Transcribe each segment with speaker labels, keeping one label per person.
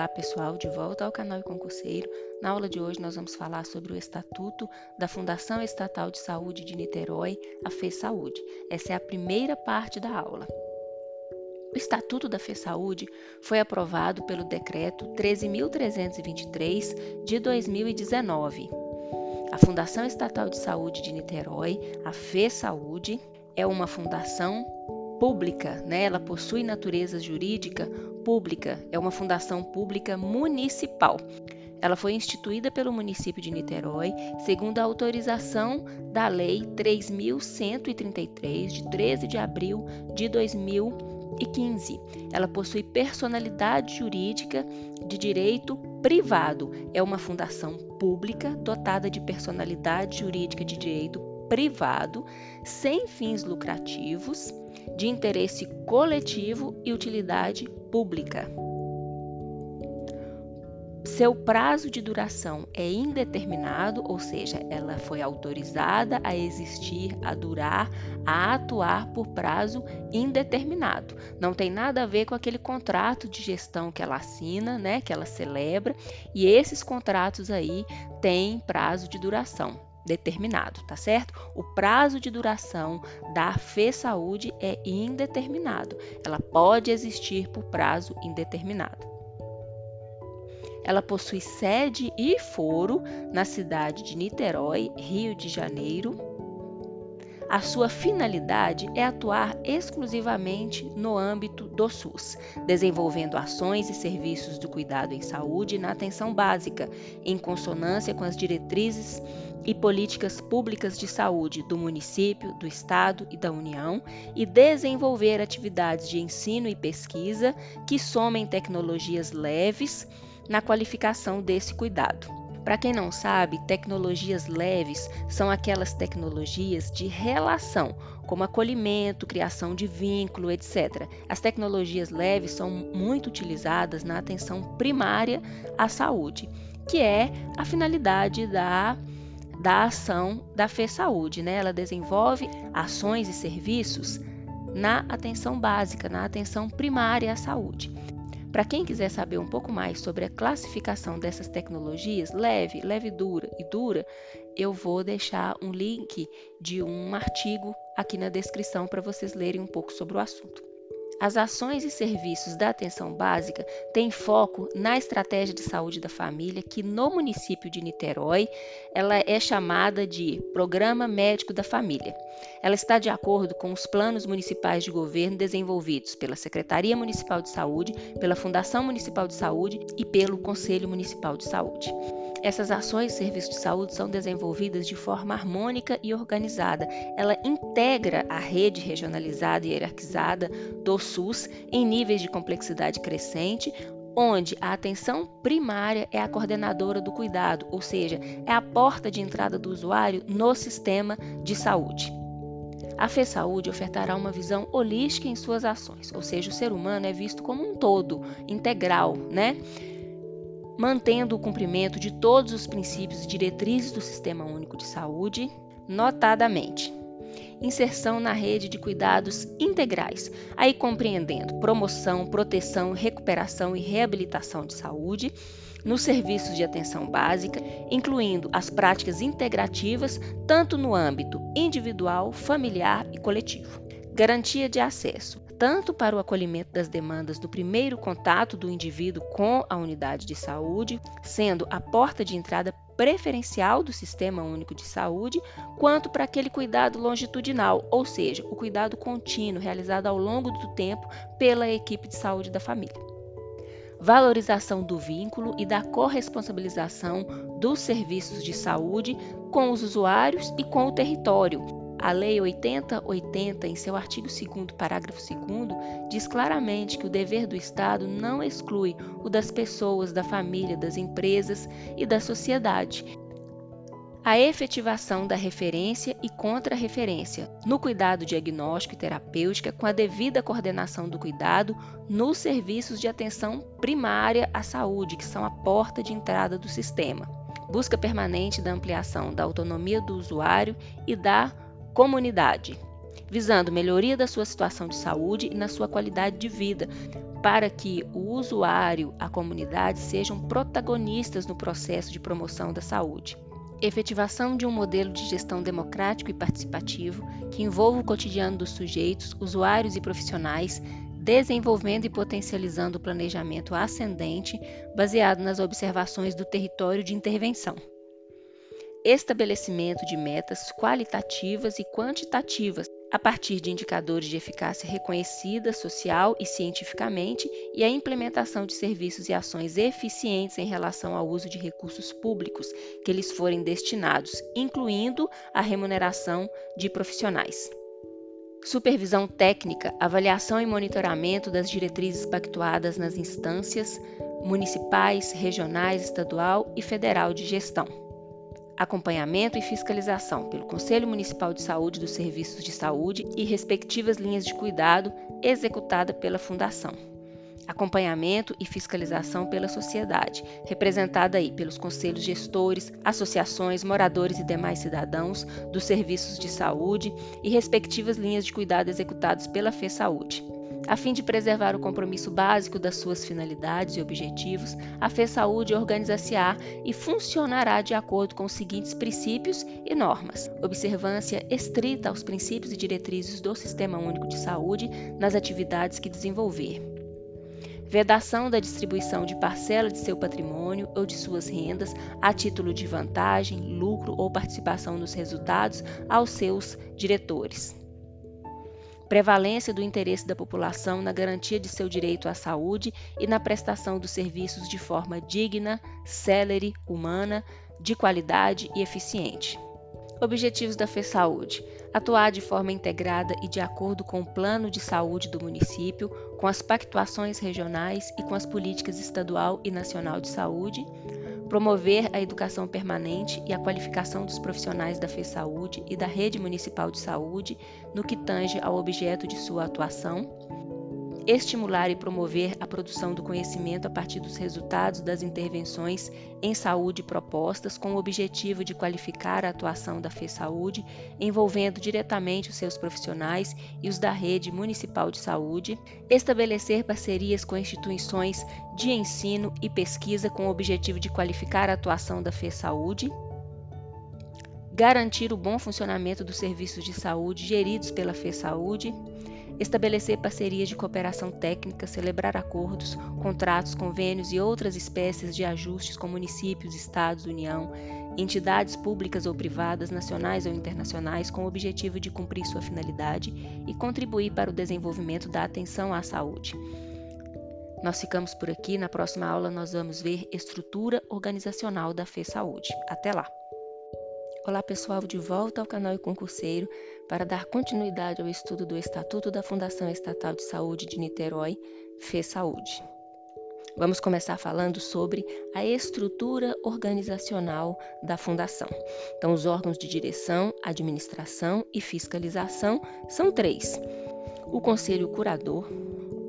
Speaker 1: Olá pessoal, de volta ao canal Concurseiro. Na aula de hoje nós vamos falar sobre o Estatuto da Fundação Estatal de Saúde de Niterói, a FESaúde. Essa é a primeira parte da aula. O Estatuto da FESaúde foi aprovado pelo Decreto 13.323 de 2019. A Fundação Estatal de Saúde de Niterói, a FESaúde, é uma fundação pública, né? ela possui natureza jurídica pública, é uma fundação pública municipal. Ela foi instituída pelo município de Niterói, segundo a autorização da Lei 3133, de 13 de abril de 2015. Ela possui personalidade jurídica de direito privado. É uma fundação pública dotada de personalidade jurídica de direito privado, sem fins lucrativos, de interesse coletivo e utilidade pública. Seu prazo de duração é indeterminado, ou seja, ela foi autorizada a existir, a durar, a atuar por prazo indeterminado. Não tem nada a ver com aquele contrato de gestão que ela assina, né, que ela celebra, e esses contratos aí têm prazo de duração determinado, tá certo? O prazo de duração da Fê Saúde é indeterminado. Ela pode existir por prazo indeterminado. Ela possui sede e foro na cidade de Niterói, Rio de Janeiro, a sua finalidade é atuar exclusivamente no âmbito do SUS, desenvolvendo ações e serviços do cuidado em saúde na atenção básica, em consonância com as diretrizes e políticas públicas de saúde do município, do estado e da União, e desenvolver atividades de ensino e pesquisa que somem tecnologias leves na qualificação desse cuidado. Para quem não sabe, tecnologias leves são aquelas tecnologias de relação, como acolhimento, criação de vínculo, etc. As tecnologias leves são muito utilizadas na atenção primária à saúde, que é a finalidade da da ação da Fê Saúde, né? Ela desenvolve ações e serviços na atenção básica, na atenção primária à saúde. Para quem quiser saber um pouco mais sobre a classificação dessas tecnologias, leve, leve dura e dura, eu vou deixar um link de um artigo aqui na descrição para vocês lerem um pouco sobre o assunto. As ações e serviços da atenção básica têm foco na estratégia de saúde da família, que no município de Niterói, ela é chamada de Programa Médico da Família. Ela está de acordo com os planos municipais de governo desenvolvidos pela Secretaria Municipal de Saúde, pela Fundação Municipal de Saúde e pelo Conselho Municipal de Saúde. Essas ações e serviços de saúde são desenvolvidas de forma harmônica e organizada. Ela integra a rede regionalizada e hierarquizada do SUS em níveis de complexidade crescente, onde a atenção primária é a coordenadora do cuidado, ou seja, é a porta de entrada do usuário no sistema de saúde. A Fê Saúde ofertará uma visão holística em suas ações, ou seja, o ser humano é visto como um todo, integral, né? Mantendo o cumprimento de todos os princípios e diretrizes do Sistema Único de Saúde, notadamente inserção na rede de cuidados integrais, aí compreendendo promoção, proteção, recuperação e reabilitação de saúde, nos serviços de atenção básica, incluindo as práticas integrativas tanto no âmbito individual, familiar e coletivo. Garantia de acesso, tanto para o acolhimento das demandas do primeiro contato do indivíduo com a unidade de saúde, sendo a porta de entrada preferencial do Sistema Único de Saúde, quanto para aquele cuidado longitudinal, ou seja, o cuidado contínuo realizado ao longo do tempo pela equipe de saúde da família. Valorização do vínculo e da corresponsabilização dos serviços de saúde com os usuários e com o território, a Lei 8080, em seu artigo 2, parágrafo 2, diz claramente que o dever do Estado não exclui o das pessoas, da família, das empresas e da sociedade. A efetivação da referência e contra-referência no cuidado diagnóstico e terapêutica com a devida coordenação do cuidado nos serviços de atenção primária à saúde, que são a porta de entrada do sistema. Busca permanente da ampliação da autonomia do usuário e da comunidade, visando melhoria da sua situação de saúde e na sua qualidade de vida, para que o usuário, a comunidade sejam protagonistas no processo de promoção da saúde. Efetivação de um modelo de gestão democrático e participativo que envolva o cotidiano dos sujeitos, usuários e profissionais, desenvolvendo e potencializando o planejamento ascendente baseado nas observações do território de intervenção. Estabelecimento de metas qualitativas e quantitativas a partir de indicadores de eficácia reconhecida social e cientificamente e a implementação de serviços e ações eficientes em relação ao uso de recursos públicos que lhes forem destinados, incluindo a remuneração de profissionais. Supervisão técnica, avaliação e monitoramento das diretrizes pactuadas nas instâncias municipais, regionais, estadual e federal de gestão acompanhamento e fiscalização pelo Conselho Municipal de Saúde dos Serviços de Saúde e respectivas linhas de cuidado executada pela Fundação. Acompanhamento e fiscalização pela sociedade, representada aí pelos conselhos gestores, associações, moradores e demais cidadãos dos serviços de saúde e respectivas linhas de cuidado executadas pela FE Saúde. A fim de preservar o compromisso básico das suas finalidades e objetivos, a FESaúde organiza-se-á e funcionará de acordo com os seguintes princípios e normas: observância estrita aos princípios e diretrizes do Sistema Único de Saúde nas atividades que desenvolver. Vedação da distribuição de parcela de seu patrimônio ou de suas rendas a título de vantagem, lucro ou participação nos resultados aos seus diretores prevalência do interesse da população na garantia de seu direito à saúde e na prestação dos serviços de forma digna, célere, humana, de qualidade e eficiente. Objetivos da FESaúde: atuar de forma integrada e de acordo com o plano de saúde do município, com as pactuações regionais e com as políticas estadual e nacional de saúde, promover a educação permanente e a qualificação dos profissionais da FESaúde e da rede municipal de saúde no que tange ao objeto de sua atuação, estimular e promover a produção do conhecimento a partir dos resultados das intervenções em saúde propostas com o objetivo de qualificar a atuação da FESaúde, envolvendo diretamente os seus profissionais e os da rede municipal de saúde, estabelecer parcerias com instituições de ensino e pesquisa com o objetivo de qualificar a atuação da FESaúde, garantir o bom funcionamento dos serviços de saúde geridos pela FESaúde, estabelecer parcerias de cooperação técnica, celebrar acordos, contratos, convênios e outras espécies de ajustes com municípios, estados, União, entidades públicas ou privadas, nacionais ou internacionais, com o objetivo de cumprir sua finalidade e contribuir para o desenvolvimento da atenção à saúde. Nós ficamos por aqui. Na próxima aula, nós vamos ver estrutura organizacional da FE Saúde. Até lá! Olá pessoal, de volta ao canal e concurseiro para dar continuidade ao estudo do Estatuto da Fundação Estatal de Saúde de Niterói, FE Saúde. Vamos começar falando sobre a estrutura organizacional da Fundação. Então, os órgãos de direção, administração e fiscalização são três: o Conselho Curador,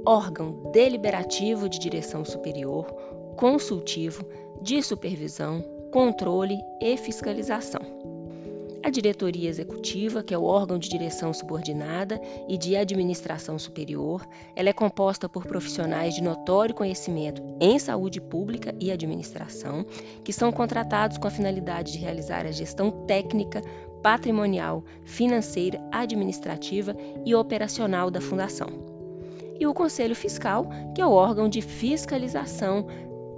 Speaker 1: órgão deliberativo de direção superior, consultivo, de supervisão, controle e fiscalização. A diretoria executiva, que é o órgão de direção subordinada e de administração superior, ela é composta por profissionais de notório conhecimento em saúde pública e administração, que são contratados com a finalidade de realizar a gestão técnica, patrimonial, financeira, administrativa e operacional da fundação. E o Conselho Fiscal, que é o órgão de fiscalização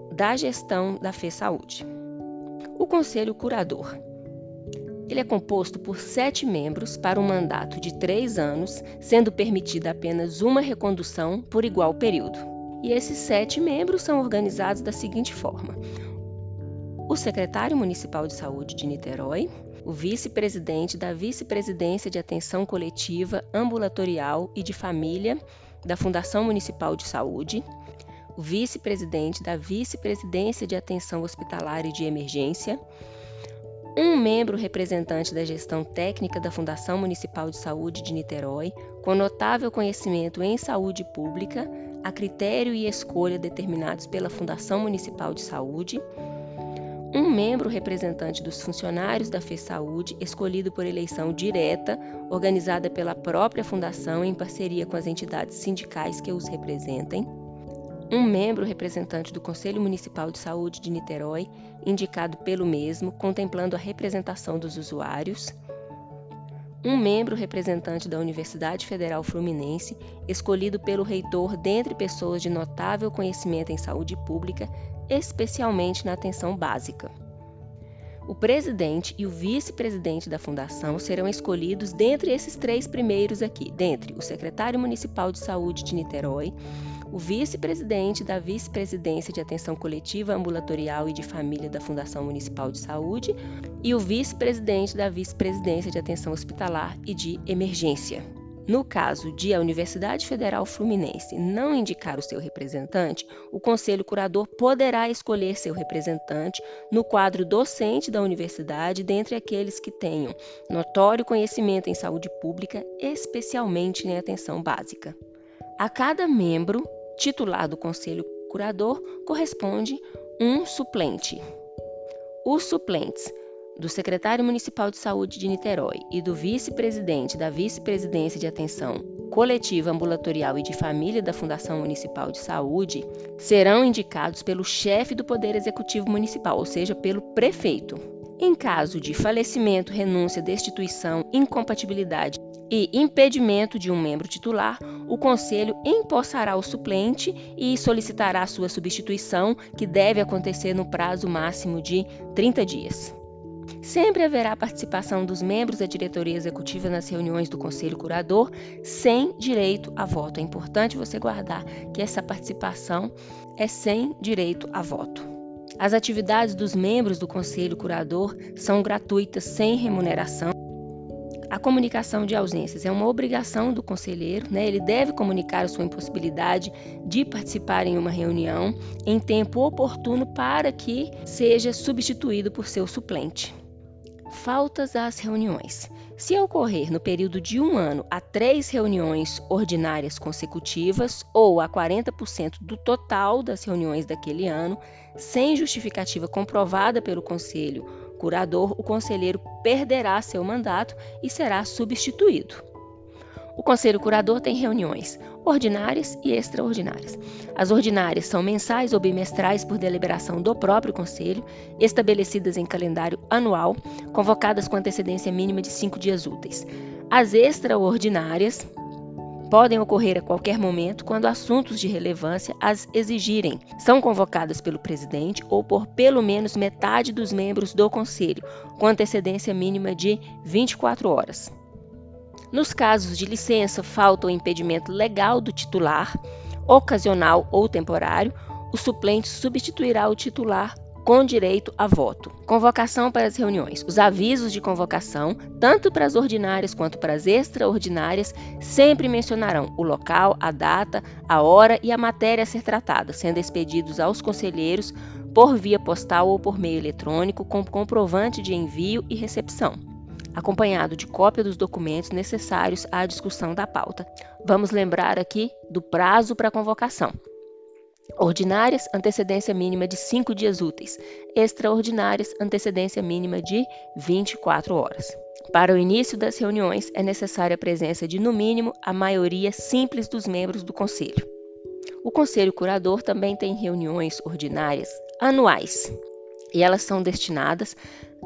Speaker 1: da gestão da FE Saúde. O Conselho Curador. Ele é composto por sete membros para um mandato de três anos, sendo permitida apenas uma recondução por igual período. E esses sete membros são organizados da seguinte forma: o secretário municipal de saúde de Niterói, o vice-presidente da vice-presidência de atenção coletiva, ambulatorial e de família da Fundação Municipal de Saúde, o vice-presidente da Vice-Presidência de Atenção Hospitalar e de Emergência, um membro representante da gestão técnica da Fundação Municipal de Saúde de Niterói, com notável conhecimento em saúde pública, a critério e escolha determinados pela Fundação Municipal de Saúde, um membro representante dos funcionários da FESaúde, escolhido por eleição direta, organizada pela própria Fundação em parceria com as entidades sindicais que os representem, um membro representante do Conselho Municipal de Saúde de Niterói, indicado pelo mesmo, contemplando a representação dos usuários, um membro representante da Universidade Federal Fluminense, escolhido pelo reitor dentre pessoas de notável conhecimento em saúde pública, especialmente na atenção básica. O presidente e o vice-presidente da fundação serão escolhidos dentre esses três primeiros aqui, dentre o secretário municipal de saúde de Niterói, o vice-presidente da Vice-Presidência de Atenção Coletiva Ambulatorial e de Família da Fundação Municipal de Saúde e o vice-presidente da Vice-Presidência de Atenção Hospitalar e de Emergência. No caso de a Universidade Federal Fluminense não indicar o seu representante, o Conselho Curador poderá escolher seu representante no quadro docente da universidade dentre aqueles que tenham notório conhecimento em saúde pública, especialmente em atenção básica. A cada membro titular do Conselho Curador corresponde um suplente. Os suplentes do secretário municipal de saúde de Niterói e do vice-presidente da vice-presidência de atenção coletiva ambulatorial e de família da Fundação Municipal de Saúde serão indicados pelo chefe do Poder Executivo Municipal, ou seja, pelo prefeito. Em caso de falecimento, renúncia, destituição, incompatibilidade e impedimento de um membro titular, o Conselho empossará o suplente e solicitará sua substituição, que deve acontecer no prazo máximo de 30 dias. Sempre haverá participação dos membros da diretoria executiva nas reuniões do Conselho Curador, sem direito a voto. É importante você guardar que essa participação é sem direito a voto. As atividades dos membros do Conselho Curador são gratuitas, sem remuneração. A comunicação de ausências é uma obrigação do conselheiro, né? ele deve comunicar a sua impossibilidade de participar em uma reunião em tempo oportuno para que seja substituído por seu suplente. Faltas às reuniões. Se ocorrer no período de um ano a três reuniões ordinárias consecutivas ou a 40% do total das reuniões daquele ano, sem justificativa comprovada pelo Conselho curador, o conselheiro perderá seu mandato e será substituído. O conselho curador tem reuniões ordinárias e extraordinárias. As ordinárias são mensais ou bimestrais por deliberação do próprio conselho, estabelecidas em calendário anual, convocadas com antecedência mínima de cinco dias úteis. As extraordinárias podem ocorrer a qualquer momento quando assuntos de relevância as exigirem. São convocadas pelo presidente ou por pelo menos metade dos membros do conselho, com antecedência mínima de 24 horas. Nos casos de licença, falta ou impedimento legal do titular, ocasional ou temporário, o suplente substituirá o titular com direito a voto. Convocação para as reuniões. Os avisos de convocação, tanto para as ordinárias quanto para as extraordinárias, sempre mencionarão o local, a data, a hora e a matéria a ser tratada, sendo expedidos aos conselheiros por via postal ou por meio eletrônico com comprovante de envio e recepção acompanhado de cópia dos documentos necessários à discussão da pauta. Vamos lembrar aqui do prazo para convocação. Ordinárias, antecedência mínima de 5 dias úteis. Extraordinárias, antecedência mínima de 24 horas. Para o início das reuniões, é necessária a presença de, no mínimo, a maioria simples dos membros do Conselho. O Conselho Curador também tem reuniões ordinárias anuais, e elas são destinadas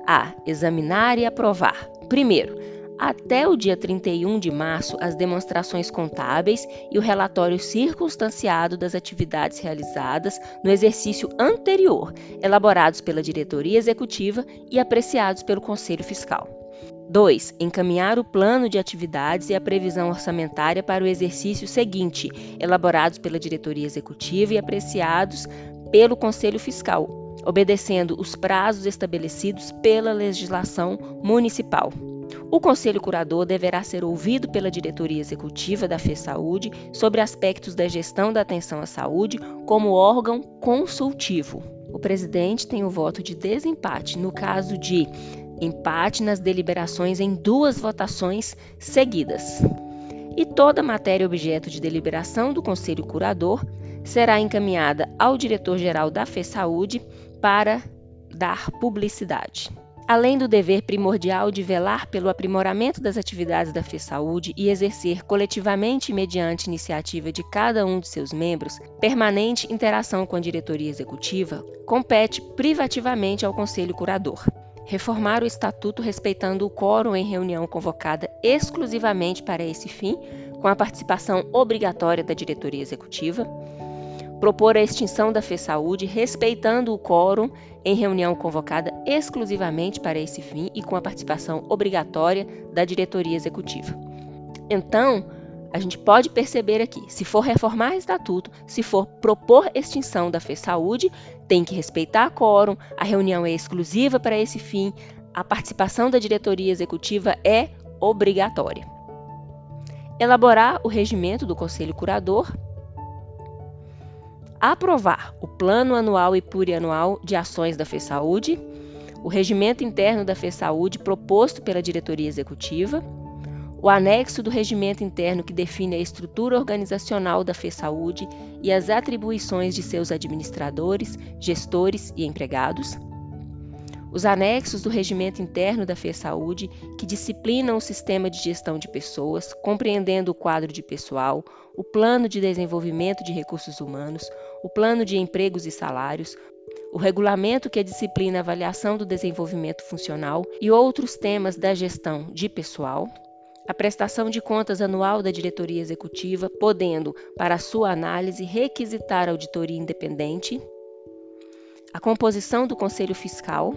Speaker 1: a examinar e aprovar. Primeiro, até o dia 31 de março as demonstrações contábeis e o relatório circunstanciado das atividades realizadas no exercício anterior, elaborados pela diretoria executiva e apreciados pelo Conselho Fiscal. 2. Encaminhar o plano de atividades e a previsão orçamentária para o exercício seguinte, elaborados pela diretoria executiva e apreciados pelo Conselho Fiscal, obedecendo os prazos estabelecidos pela legislação municipal. O Conselho Curador deverá ser ouvido pela diretoria executiva da FESaúde sobre aspectos da gestão da atenção à saúde como órgão consultivo. O presidente tem o voto de desempate no caso de empate nas deliberações em duas votações seguidas. E toda matéria objeto de deliberação do Conselho Curador será encaminhada ao diretor-geral da FESaúde para dar publicidade. Além do dever primordial de velar pelo aprimoramento das atividades da FESaúde e exercer coletivamente mediante iniciativa de cada um de seus membros permanente interação com a diretoria executiva, compete privativamente ao Conselho Curador. Reformar o estatuto respeitando o quórum em reunião convocada exclusivamente para esse fim, com a participação obrigatória da diretoria executiva, propor a extinção da FESaúde respeitando o quórum em reunião convocada exclusivamente para esse fim e com a participação obrigatória da diretoria executiva. Então, a gente pode perceber aqui, se for reformar o estatuto, se for propor extinção da FESaúde, tem que respeitar quórum, a reunião é exclusiva para esse fim, a participação da diretoria executiva é obrigatória. Elaborar o regimento do Conselho Curador. Aprovar o Plano Anual e Plurianual de Ações da FESaúde, o regimento interno da FESaúde proposto pela diretoria executiva o anexo do regimento interno que define a estrutura organizacional da FESaúde e as atribuições de seus administradores, gestores e empregados, os anexos do regimento interno da FESaúde, que disciplinam o sistema de gestão de pessoas, compreendendo o quadro de pessoal, o plano de desenvolvimento de recursos humanos, o plano de empregos e salários, o regulamento que disciplina a avaliação do desenvolvimento funcional e outros temas da gestão de pessoal, a prestação de contas anual da diretoria executiva, podendo, para sua análise, requisitar auditoria independente, a composição do conselho fiscal,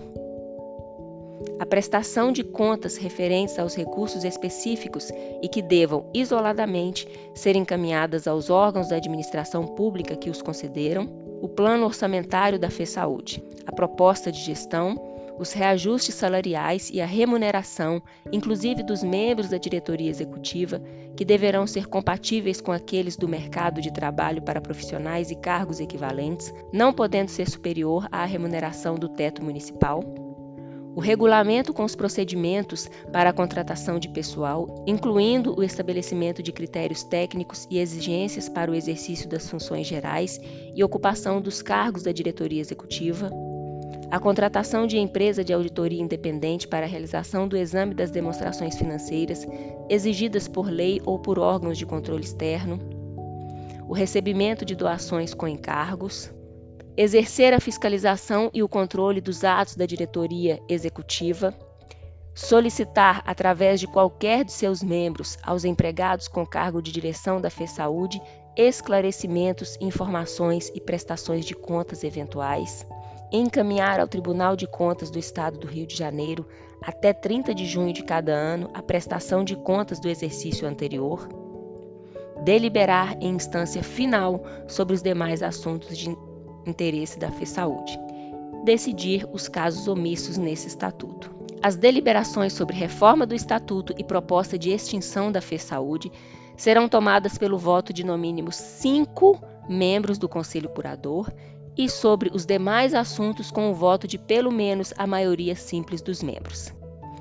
Speaker 1: a prestação de contas referentes aos recursos específicos e que devam, isoladamente, ser encaminhadas aos órgãos da administração pública que os concederam, o plano orçamentário da FESaúde, a proposta de gestão, os reajustes salariais e a remuneração, inclusive dos membros da diretoria executiva, que deverão ser compatíveis com aqueles do mercado de trabalho para profissionais e cargos equivalentes, não podendo ser superior à remuneração do teto municipal. O regulamento com os procedimentos para a contratação de pessoal, incluindo o estabelecimento de critérios técnicos e exigências para o exercício das funções gerais e ocupação dos cargos da diretoria executiva a contratação de empresa de auditoria independente para a realização do exame das demonstrações financeiras exigidas por lei ou por órgãos de controle externo, o recebimento de doações com encargos, exercer a fiscalização e o controle dos atos da diretoria executiva, solicitar, através de qualquer de seus membros, aos empregados com cargo de direção da FESaúde esclarecimentos, informações e prestações de contas eventuais encaminhar ao Tribunal de Contas do Estado do Rio de Janeiro, até 30 de junho de cada ano, a prestação de contas do exercício anterior, deliberar em instância final sobre os demais assuntos de interesse da FESaúde, decidir os casos omissos nesse estatuto. As deliberações sobre reforma do estatuto e proposta de extinção da FESaúde serão tomadas pelo voto de no mínimo cinco membros do Conselho Curador e sobre os demais assuntos com o voto de pelo menos a maioria simples dos membros.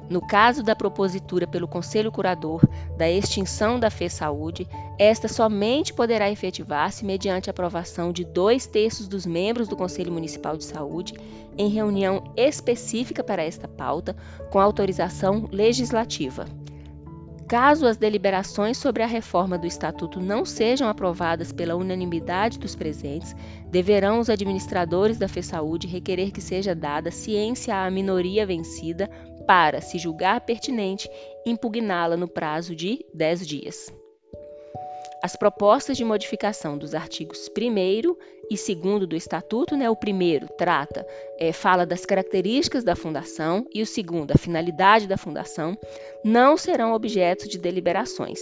Speaker 1: No caso da propositura pelo Conselho Curador da extinção da FE-Saúde, esta somente poderá efetivar-se mediante aprovação de dois terços dos membros do Conselho Municipal de Saúde em reunião específica para esta pauta, com autorização legislativa. Caso as deliberações sobre a reforma do Estatuto não sejam aprovadas pela unanimidade dos presentes, deverão os administradores da FESaúde requerer que seja dada ciência à minoria vencida para, se julgar pertinente, impugná-la no prazo de 10 dias. As propostas de modificação dos artigos 1 e 2 do Estatuto, né, o primeiro trata, é, fala das características da fundação e o segundo, a finalidade da fundação, não serão objeto de deliberações,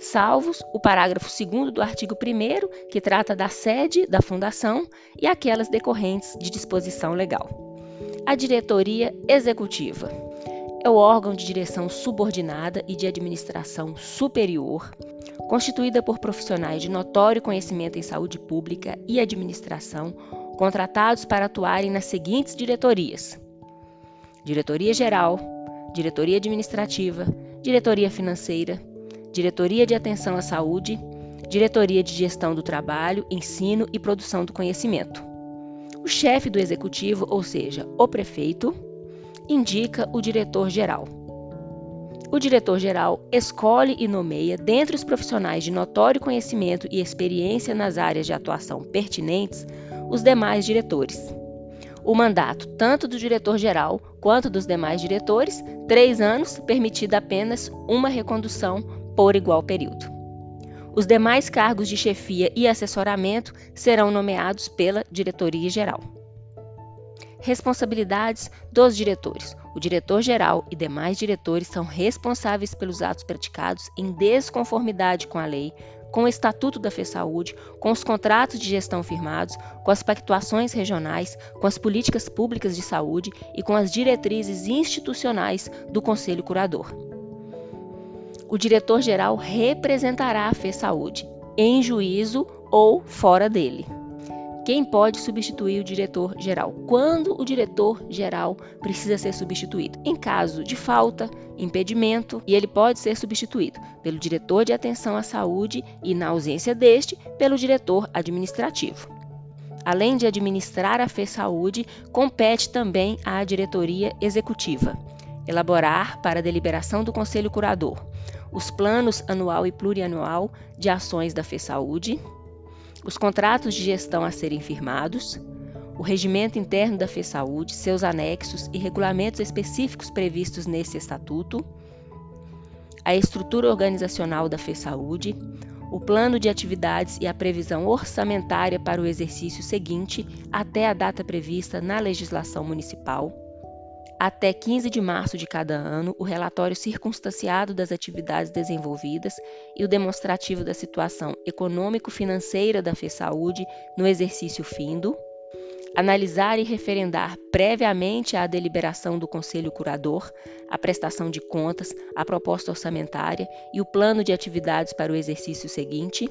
Speaker 1: salvos o parágrafo 2 do artigo 1, que trata da sede da fundação e aquelas decorrentes de disposição legal. A diretoria executiva é o órgão de direção subordinada e de administração superior constituída por profissionais de notório conhecimento em saúde pública e administração, contratados para atuarem nas seguintes diretorias: Diretoria Geral, Diretoria Administrativa, Diretoria Financeira, Diretoria de Atenção à Saúde, Diretoria de Gestão do Trabalho, Ensino e Produção do Conhecimento. O chefe do executivo, ou seja, o prefeito, indica o diretor-geral. O diretor-geral escolhe e nomeia, dentre os profissionais de notório conhecimento e experiência nas áreas de atuação pertinentes, os demais diretores. O mandato, tanto do diretor-geral quanto dos demais diretores, três anos, permitida apenas uma recondução por igual período. Os demais cargos de chefia e assessoramento serão nomeados pela diretoria-geral. Responsabilidades dos diretores. O diretor-geral e demais diretores são responsáveis pelos atos praticados em desconformidade com a lei, com o Estatuto da FESaúde, com os contratos de gestão firmados, com as pactuações regionais, com as políticas públicas de saúde e com as diretrizes institucionais do Conselho Curador. O diretor-geral representará a FESaúde em juízo ou fora dele. Quem pode substituir o diretor-geral? Quando o diretor-geral precisa ser substituído? Em caso de falta, impedimento, e ele pode ser substituído pelo diretor de atenção à saúde e, na ausência deste, pelo diretor administrativo. Além de administrar a FESaúde, compete também à diretoria executiva elaborar para deliberação do Conselho Curador os planos anual e plurianual de ações da FESaúde, os contratos de gestão a serem firmados, o regimento interno da FESaúde, seus anexos e regulamentos específicos previstos nesse estatuto, a estrutura organizacional da FESaúde, o plano de atividades e a previsão orçamentária para o exercício seguinte até a data prevista na legislação municipal até 15 de março de cada ano, o relatório circunstanciado das atividades desenvolvidas e o demonstrativo da situação econômico-financeira da FESaúde no exercício findo, analisar e referendar previamente à deliberação do Conselho Curador a prestação de contas, a proposta orçamentária e o plano de atividades para o exercício seguinte,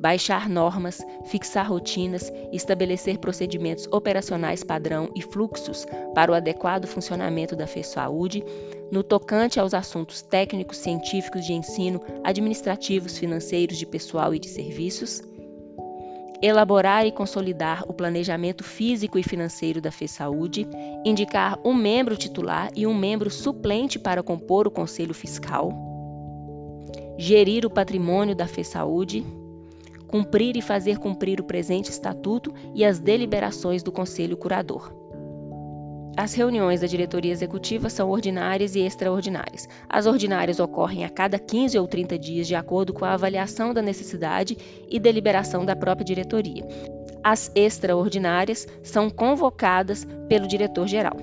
Speaker 1: baixar normas, fixar rotinas, estabelecer procedimentos operacionais padrão e fluxos para o adequado funcionamento da FESAúde, no tocante aos assuntos técnicos, científicos de ensino, administrativos, financeiros, de pessoal e de serviços, elaborar e consolidar o planejamento físico e financeiro da FESaúde, indicar um membro titular e um membro suplente para compor o conselho fiscal, gerir o patrimônio da FESaúde, cumprir e fazer cumprir o presente estatuto e as deliberações do Conselho Curador. As reuniões da diretoria executiva são ordinárias e extraordinárias. As ordinárias ocorrem a cada 15 ou 30 dias, de acordo com a avaliação da necessidade e deliberação da própria diretoria. As extraordinárias são convocadas pelo diretor-geral.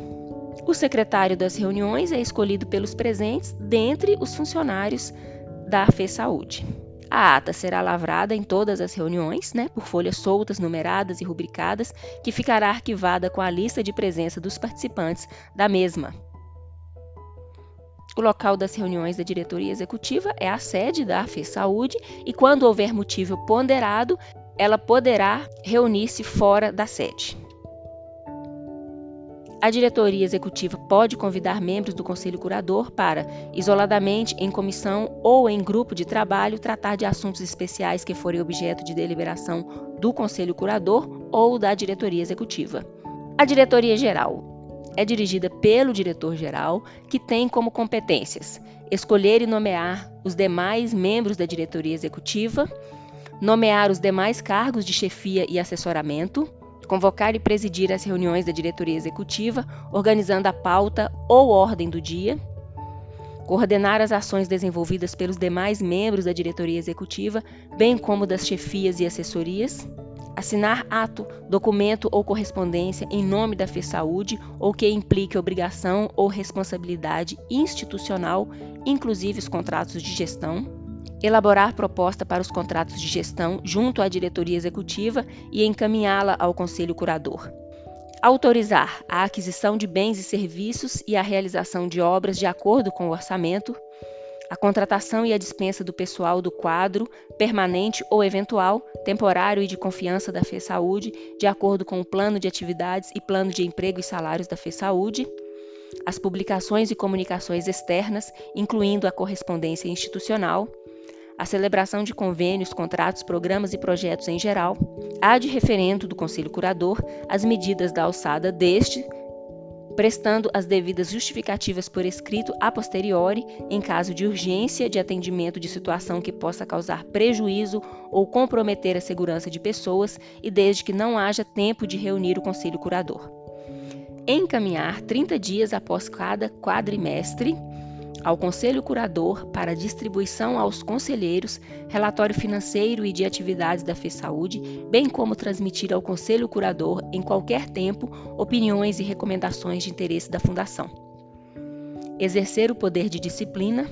Speaker 1: O secretário das reuniões é escolhido pelos presentes dentre os funcionários da FESaúde. A ata será lavrada em todas as reuniões, né, por folhas soltas, numeradas e rubricadas, que ficará arquivada com a lista de presença dos participantes da mesma. O local das reuniões da diretoria executiva é a sede da AFE Saúde e, quando houver motivo ponderado, ela poderá reunir-se fora da sede. A diretoria executiva pode convidar membros do conselho curador para, isoladamente, em comissão ou em grupo de trabalho, tratar de assuntos especiais que forem objeto de deliberação do conselho curador ou da diretoria executiva. A diretoria geral é dirigida pelo diretor-geral, que tem como competências escolher e nomear os demais membros da diretoria executiva, nomear os demais cargos de chefia e assessoramento, convocar e presidir as reuniões da diretoria executiva, organizando a pauta ou ordem do dia, coordenar as ações desenvolvidas pelos demais membros da diretoria executiva, bem como das chefias e assessorias, assinar ato, documento ou correspondência em nome da FESaúde ou que implique obrigação ou responsabilidade institucional, inclusive os contratos de gestão, elaborar proposta para os contratos de gestão junto à diretoria executiva e encaminhá-la ao conselho curador. Autorizar a aquisição de bens e serviços e a realização de obras de acordo com o orçamento, a contratação e a dispensa do pessoal do quadro, permanente ou eventual, temporário e de confiança da FESaúde, de acordo com o plano de atividades e plano de emprego e salários da FESaúde, as publicações e comunicações externas, incluindo a correspondência institucional, a celebração de convênios, contratos, programas e projetos em geral, a de referendo do Conselho Curador, as medidas da alçada deste prestando as devidas justificativas por escrito a posteriori, em caso de urgência de atendimento de situação que possa causar prejuízo ou comprometer a segurança de pessoas e desde que não haja tempo de reunir o conselho curador. Encaminhar 30 dias após cada quadrimestre ao Conselho Curador para distribuição aos conselheiros, relatório financeiro e de atividades da FESaúde, bem como transmitir ao Conselho Curador, em qualquer tempo, opiniões e recomendações de interesse da Fundação. Exercer o poder de disciplina,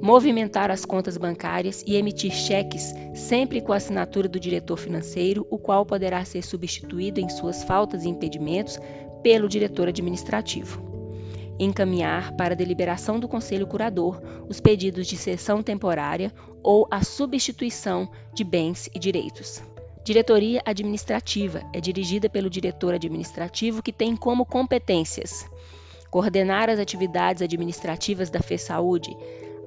Speaker 1: movimentar as contas bancárias e emitir cheques sempre com a assinatura do diretor financeiro, o qual poderá ser substituído em suas faltas e impedimentos pelo diretor administrativo encaminhar para a deliberação do Conselho Curador os pedidos de cessão temporária ou a substituição de bens e direitos. Diretoria Administrativa é dirigida pelo diretor administrativo que tem como competências coordenar as atividades administrativas da FESaúde,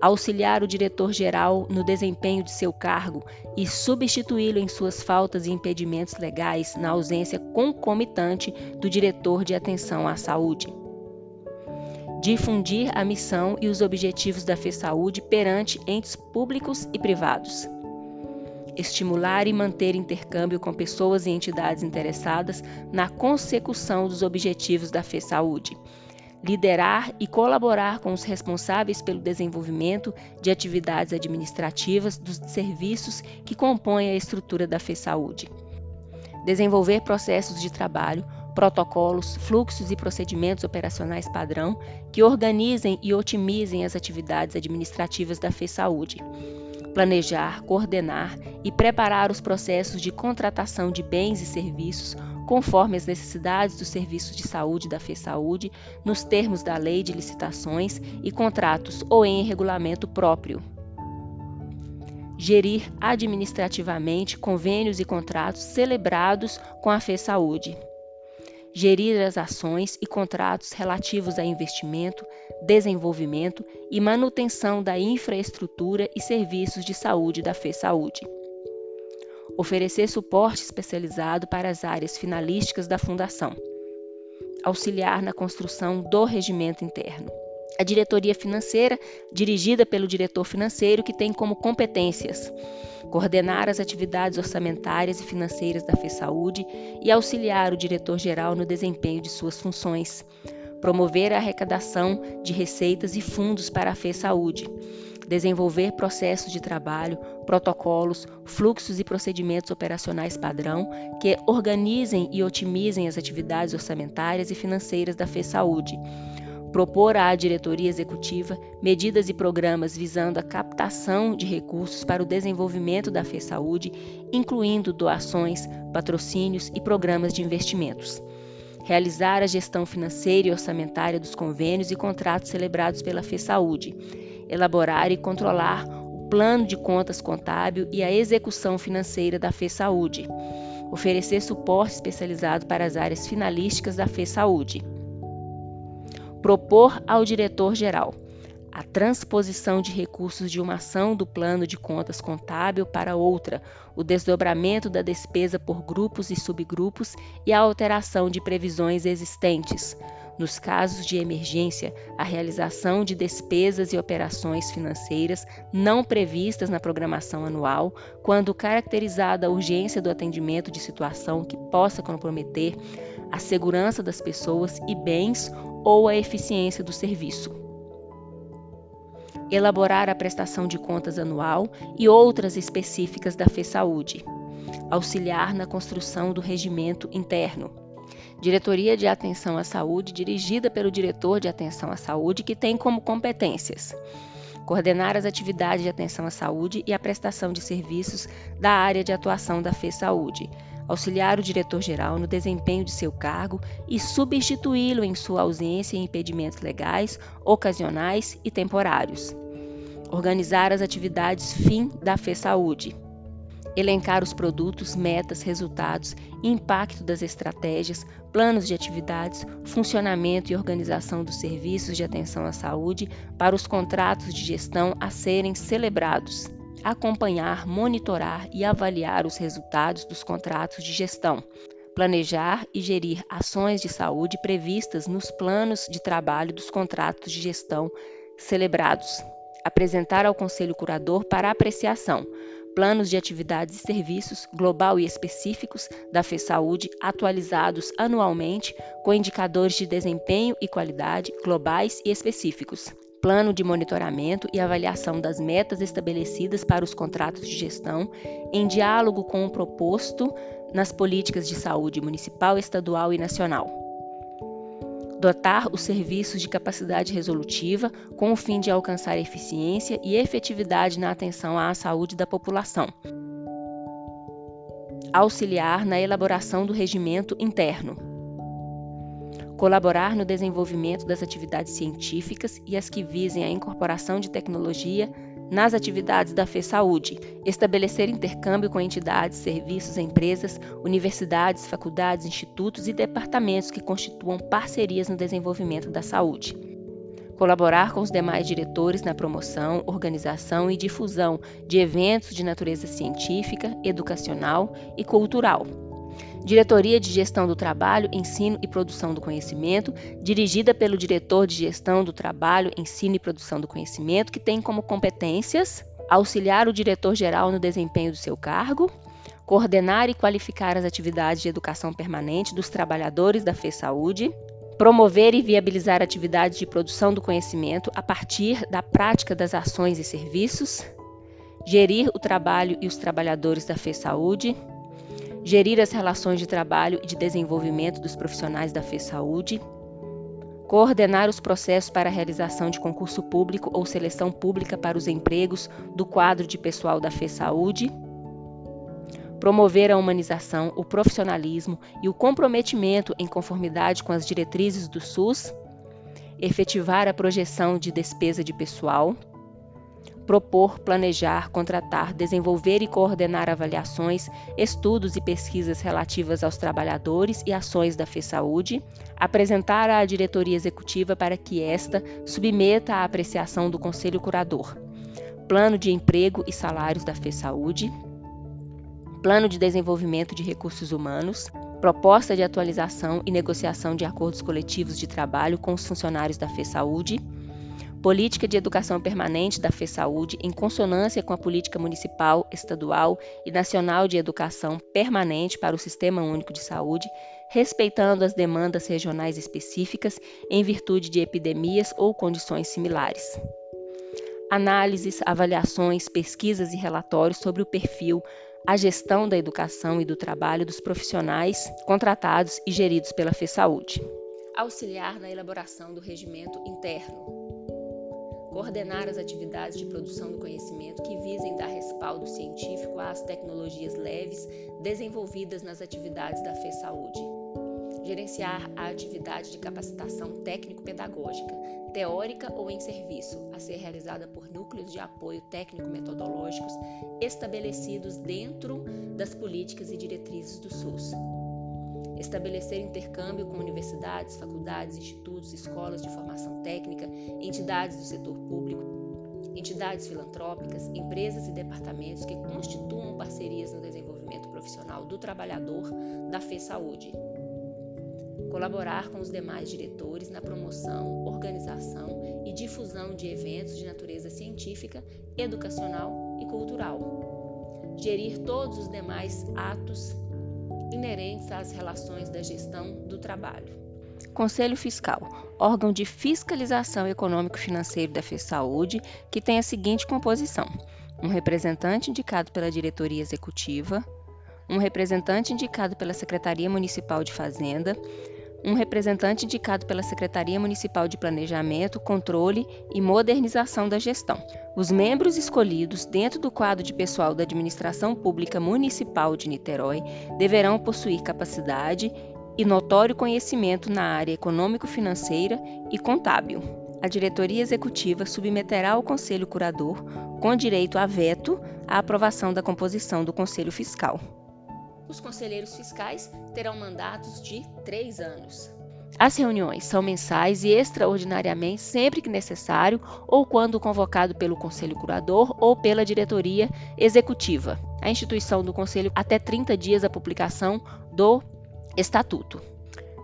Speaker 1: auxiliar o diretor-geral no desempenho de seu cargo e substituí-lo em suas faltas e impedimentos legais na ausência concomitante do diretor de atenção à saúde difundir a missão e os objetivos da FESaúde perante entes públicos e privados. Estimular e manter intercâmbio com pessoas e entidades interessadas na consecução dos objetivos da FESaúde. Liderar e colaborar com os responsáveis pelo desenvolvimento de atividades administrativas dos serviços que compõem a estrutura da FESaúde. Desenvolver processos de trabalho protocolos, fluxos e procedimentos operacionais padrão que organizem e otimizem as atividades administrativas da FESaúde. Planejar, coordenar e preparar os processos de contratação de bens e serviços conforme as necessidades dos serviços de saúde da FESaúde, nos termos da Lei de Licitações e Contratos ou em regulamento próprio. Gerir administrativamente convênios e contratos celebrados com a FESaúde gerir as ações e contratos relativos a investimento, desenvolvimento e manutenção da infraestrutura e serviços de saúde da FESaúde. Oferecer suporte especializado para as áreas finalísticas da Fundação. Auxiliar na construção do regimento interno. A diretoria financeira, dirigida pelo diretor financeiro, que tem como competências coordenar as atividades orçamentárias e financeiras da FESaúde e auxiliar o diretor-geral no desempenho de suas funções, promover a arrecadação de receitas e fundos para a FESaúde, desenvolver processos de trabalho, protocolos, fluxos e procedimentos operacionais padrão que organizem e otimizem as atividades orçamentárias e financeiras da FESaúde propor à diretoria executiva medidas e programas visando a captação de recursos para o desenvolvimento da FESaúde, incluindo doações, patrocínios e programas de investimentos. Realizar a gestão financeira e orçamentária dos convênios e contratos celebrados pela FESaúde. Elaborar e controlar o plano de contas contábil e a execução financeira da FESaúde. Oferecer suporte especializado para as áreas finalísticas da FESaúde propor ao diretor-geral a transposição de recursos de uma ação do plano de contas contábil para outra, o desdobramento da despesa por grupos e subgrupos e a alteração de previsões existentes. Nos casos de emergência, a realização de despesas e operações financeiras não previstas na programação anual, quando caracterizada a urgência do atendimento de situação que possa comprometer a segurança das pessoas e bens ou a eficiência do serviço. Elaborar a prestação de contas anual e outras específicas da FESaúde. Auxiliar na construção do regimento interno. Diretoria de Atenção à Saúde, dirigida pelo diretor de Atenção à Saúde, que tem como competências coordenar as atividades de atenção à saúde e a prestação de serviços da área de atuação da FESaúde, auxiliar o diretor-geral no desempenho de seu cargo e substituí-lo em sua ausência em impedimentos legais, ocasionais e temporários. Organizar as atividades fim da FESaúde. Elencar os produtos, metas, resultados, impacto das estratégias, planos de atividades, funcionamento e organização dos serviços de atenção à saúde para os contratos de gestão a serem celebrados acompanhar, monitorar e avaliar os resultados dos contratos de gestão, planejar e gerir ações de saúde previstas nos planos de trabalho dos contratos de gestão celebrados, apresentar ao Conselho Curador para apreciação planos de atividades e serviços global e específicos da FESaúde atualizados anualmente com indicadores de desempenho e qualidade globais e específicos. Plano de monitoramento e avaliação das metas estabelecidas para os contratos de gestão, em diálogo com o proposto nas políticas de saúde municipal, estadual e nacional dotar os serviços de capacidade resolutiva com o fim de alcançar eficiência e efetividade na atenção à saúde da população. Auxiliar na elaboração do regimento interno. Colaborar no desenvolvimento das atividades científicas e as que visem a incorporação de tecnologia nas atividades da FESaúde, estabelecer intercâmbio com entidades, serviços, empresas, universidades, faculdades, institutos e departamentos que constituam parcerias no desenvolvimento da saúde. Colaborar com os demais diretores na promoção, organização e difusão de eventos de natureza científica, educacional e cultural Diretoria de Gestão do Trabalho, Ensino e Produção do Conhecimento, dirigida pelo diretor de Gestão do Trabalho, Ensino e Produção do Conhecimento, que tem como competências auxiliar o diretor-geral no desempenho do seu cargo, coordenar e qualificar as atividades de educação permanente dos trabalhadores da FESaúde, promover e viabilizar atividades de produção do conhecimento a partir da prática das ações e serviços, gerir o trabalho e os trabalhadores da FESaúde, gerir as relações de trabalho e de desenvolvimento dos profissionais da FESaúde, coordenar os processos para a realização de concurso público ou seleção pública para os empregos do quadro de pessoal da FESaúde, promover a humanização, o profissionalismo e o comprometimento em conformidade com as diretrizes do SUS, efetivar a projeção de despesa de pessoal, propor, planejar, contratar, desenvolver e coordenar avaliações, estudos e pesquisas relativas aos trabalhadores e ações da FESaúde, apresentar à diretoria executiva para que esta submeta à apreciação do Conselho Curador. Plano de emprego e salários da FESaúde, Plano de desenvolvimento de recursos humanos, proposta de atualização e negociação de acordos coletivos de trabalho com os funcionários da FESaúde, Política de Educação Permanente da FESaúde em consonância com a política municipal, estadual e nacional de educação permanente para o Sistema Único de Saúde, respeitando as demandas regionais específicas em virtude de epidemias ou condições similares. Análises, avaliações, pesquisas e relatórios sobre o perfil, a gestão da educação e do trabalho dos profissionais contratados e geridos pela FESaúde. Auxiliar na elaboração do regimento interno coordenar as atividades de produção do conhecimento que visem dar respaldo científico às tecnologias leves desenvolvidas nas atividades da FESaúde. Gerenciar a atividade de capacitação técnico-pedagógica, teórica ou em serviço, a ser realizada por núcleos de apoio técnico-metodológicos estabelecidos dentro das políticas e diretrizes do SUS estabelecer intercâmbio com universidades, faculdades, institutos, escolas de formação técnica, entidades do setor público, entidades filantrópicas, empresas e departamentos que constituam parcerias no desenvolvimento profissional do trabalhador da FE Saúde. Colaborar com os demais diretores na promoção, organização e difusão de eventos de natureza científica, educacional e cultural. Gerir todos os demais atos inerentes às relações da gestão do trabalho. Conselho Fiscal, órgão de fiscalização econômico-financeiro da FESaúde, que tem a seguinte composição: um representante indicado pela diretoria executiva, um representante indicado pela Secretaria Municipal de Fazenda, um representante indicado pela Secretaria Municipal de Planejamento, Controle e Modernização da Gestão. Os membros escolhidos dentro do quadro de pessoal da Administração Pública Municipal de Niterói deverão possuir capacidade e notório conhecimento na área econômico-financeira e contábil. A diretoria executiva submeterá ao Conselho Curador, com direito a veto, a aprovação da composição do Conselho Fiscal. Os conselheiros fiscais terão mandatos de três anos. As reuniões são mensais e extraordinariamente sempre que necessário ou quando convocado pelo Conselho Curador ou pela diretoria executiva. A instituição do Conselho até 30 dias a publicação do estatuto.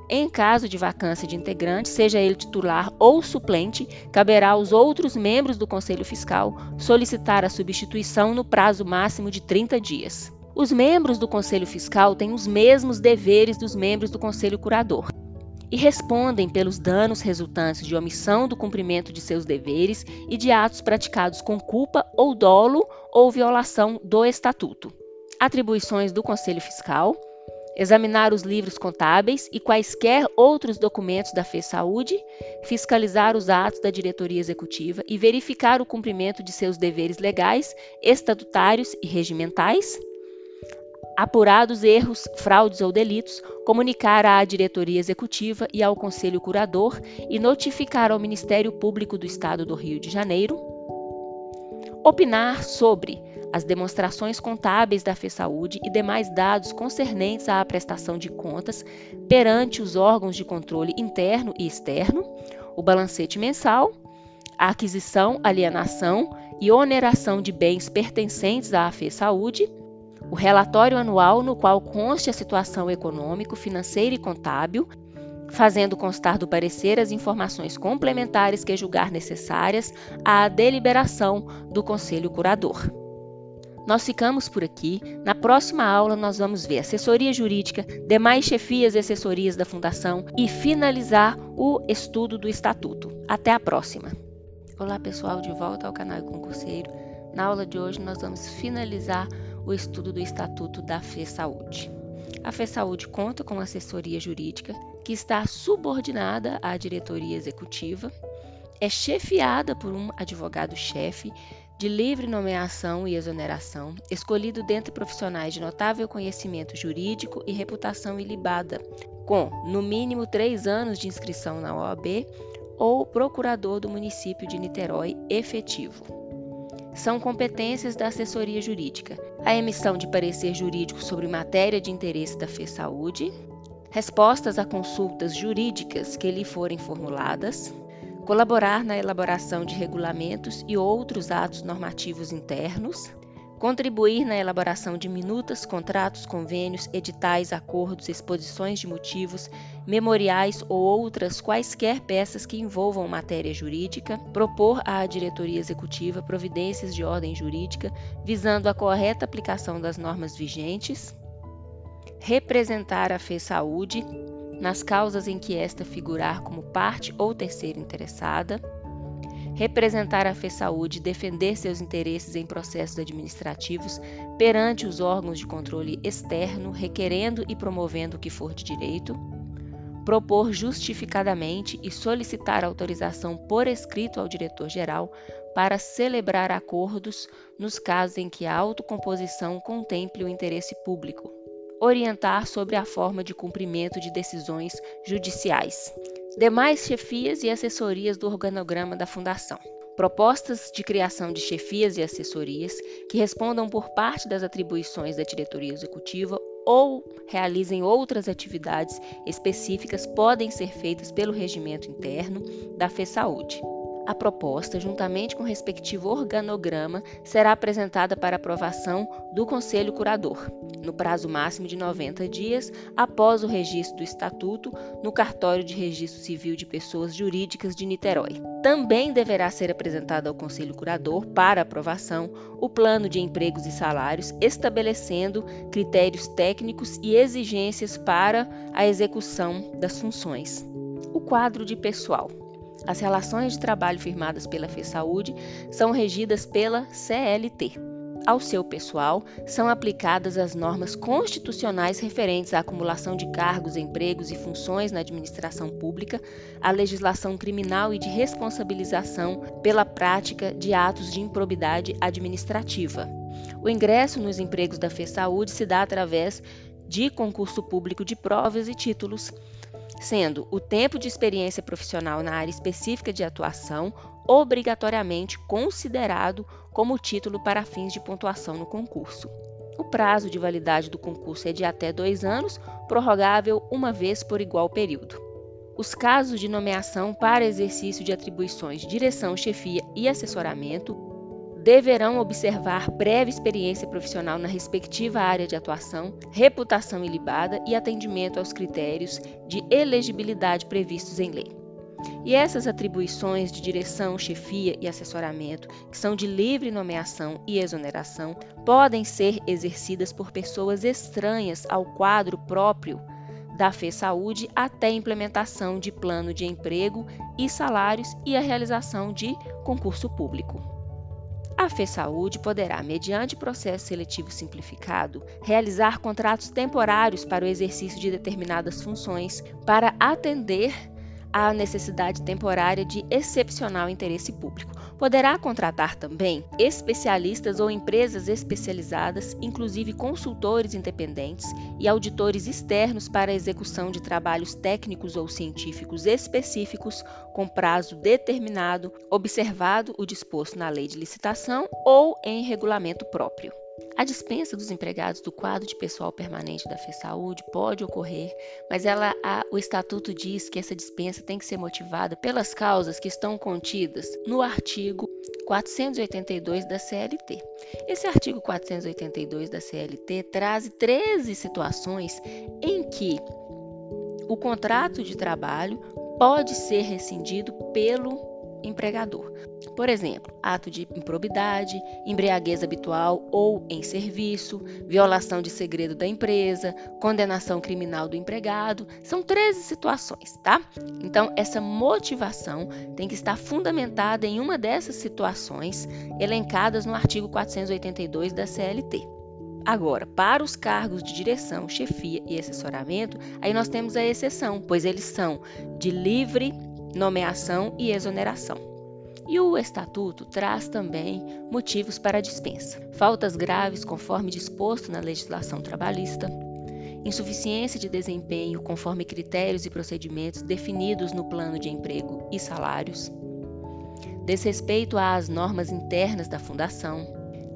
Speaker 1: Em caso de vacância de integrante, seja ele titular ou suplente, caberá aos outros membros do Conselho Fiscal solicitar a substituição no prazo máximo de 30 dias. Os membros do Conselho Fiscal têm os mesmos deveres dos membros do Conselho Curador e respondem pelos danos resultantes de omissão do cumprimento de seus deveres e de atos praticados com culpa ou dolo ou violação do Estatuto. Atribuições do Conselho Fiscal: examinar os livros contábeis e quaisquer outros documentos da FESaúde, fiscalizar os atos da diretoria executiva e verificar o cumprimento de seus deveres legais, estatutários e regimentais. Apurados erros, fraudes ou delitos, comunicar à diretoria executiva e ao conselho curador e notificar ao Ministério Público do Estado do Rio de Janeiro. Opinar sobre as demonstrações contábeis da FESaúde e demais dados concernentes à prestação de contas perante os órgãos de controle interno e externo, o balancete mensal, a aquisição, alienação e oneração de bens pertencentes à FESaúde, o relatório anual no qual conste a situação econômico, financeira e contábil, fazendo constar do parecer as informações complementares que julgar necessárias à deliberação do Conselho Curador. Nós ficamos por aqui. Na próxima aula, nós vamos ver assessoria jurídica, demais chefias e assessorias da Fundação e finalizar o estudo do Estatuto. Até a próxima! Olá, pessoal, de volta ao canal Concurseiro. Na aula de hoje, nós vamos finalizar o estudo do Estatuto da Fê Saúde. A Fê Saúde conta com assessoria jurídica que está subordinada à diretoria executiva, é chefiada por um advogado-chefe de livre nomeação e exoneração, escolhido dentre profissionais de notável conhecimento jurídico e reputação ilibada, com, no mínimo, três anos de inscrição na OAB ou procurador do município de Niterói efetivo. São competências da assessoria jurídica: a emissão de parecer jurídico sobre matéria de interesse da FESaúde, respostas a consultas jurídicas que lhe forem formuladas, colaborar na elaboração de regulamentos e outros atos normativos internos, contribuir na elaboração de minutas, contratos, convênios, editais, acordos, exposições de motivos, memoriais ou outras quaisquer peças que envolvam matéria jurídica, propor à diretoria executiva providências de ordem jurídica visando a correta aplicação das normas vigentes, representar a FESaúde nas causas em que esta figurar como parte ou terceira interessada, representar a FESaúde e defender seus interesses em processos administrativos perante os órgãos de controle externo, requerendo e promovendo o que for de direito, propor justificadamente e solicitar autorização por escrito ao diretor-geral para celebrar acordos nos casos em que a autocomposição contemple o interesse público orientar sobre a forma de cumprimento de decisões judiciais. Demais chefias e assessorias do organograma da Fundação. Propostas de criação de chefias e assessorias que respondam por parte das atribuições da diretoria executiva ou realizem outras atividades específicas podem ser feitas pelo regimento interno da FESaúde. A proposta, juntamente com o respectivo organograma, será apresentada para aprovação do Conselho Curador, no prazo máximo de 90 dias após o registro do Estatuto no Cartório de Registro Civil de Pessoas Jurídicas de Niterói. Também deverá ser apresentado ao Conselho Curador para aprovação o plano de empregos e salários, estabelecendo critérios técnicos e exigências para a execução das funções. O quadro de pessoal. As relações de trabalho firmadas pela FESaúde são regidas pela CLT. Ao seu pessoal são aplicadas as normas constitucionais referentes à acumulação de cargos, empregos e funções na administração pública, a legislação criminal e de responsabilização pela prática de atos de improbidade administrativa. O ingresso nos empregos da FESaúde se dá através de concurso público de provas e títulos, sendo o tempo de experiência profissional na área específica de atuação obrigatoriamente considerado como título para fins de pontuação no concurso. O prazo de validade do concurso é de até dois anos, prorrogável uma vez por igual período. Os casos de nomeação para exercício de atribuições direção, chefia e assessoramento deverão observar prévia experiência profissional na respectiva área de atuação, reputação ilibada e atendimento aos critérios de elegibilidade previstos em lei. E essas atribuições de direção, chefia e assessoramento, que são de livre nomeação e exoneração, podem ser exercidas por pessoas estranhas ao quadro próprio da FE Saúde até a implementação de plano de emprego e salários e a realização de concurso público. A FE Saúde poderá, mediante processo seletivo simplificado, realizar contratos temporários para o exercício de determinadas funções para atender à necessidade temporária de excepcional interesse público. Poderá contratar também especialistas ou empresas especializadas, inclusive consultores independentes e auditores externos para a execução de trabalhos técnicos ou científicos específicos com prazo determinado, observado o disposto na lei de licitação ou em regulamento próprio. A dispensa dos empregados do quadro de pessoal permanente da FESaúde pode ocorrer, mas ela, a, o estatuto diz que essa dispensa tem que ser motivada pelas causas que estão contidas no artigo 482 da CLT. Esse artigo 482 da CLT traz 13 situações em que o contrato de trabalho pode ser rescindido pelo empregador. Por exemplo, ato de improbidade, embriaguez habitual ou em serviço, violação de segredo da empresa, condenação criminal do empregado. São 13 situações, tá? Então, essa motivação tem que estar fundamentada em uma dessas situações elencadas no artigo 482 da CLT. Agora, para os cargos de direção, chefia e assessoramento, aí nós temos a exceção, pois eles são de livre nomeação e exoneração. E o Estatuto traz também motivos para a dispensa: faltas graves, conforme disposto na legislação trabalhista, insuficiência de desempenho, conforme critérios e procedimentos definidos no plano de emprego e salários, desrespeito às normas internas da Fundação,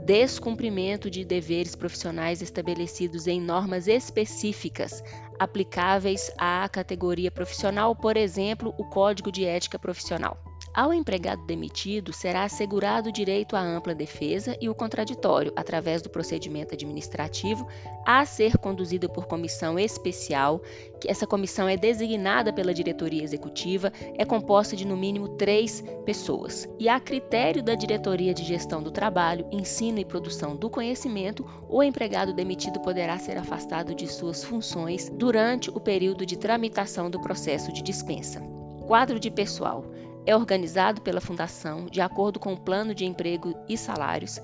Speaker 1: descumprimento de deveres profissionais estabelecidos em normas específicas aplicáveis à categoria profissional, por exemplo, o Código de Ética Profissional. Ao empregado demitido, será assegurado o direito à ampla defesa e o contraditório, através do procedimento administrativo, a ser conduzido por comissão especial, que essa comissão é designada pela diretoria executiva, é composta de no mínimo três pessoas. E a critério da diretoria de gestão do trabalho, ensino e produção do conhecimento, o empregado demitido poderá ser afastado de suas funções durante o período de tramitação do processo de dispensa. Quadro de pessoal é organizado pela Fundação de acordo com o plano de emprego e salários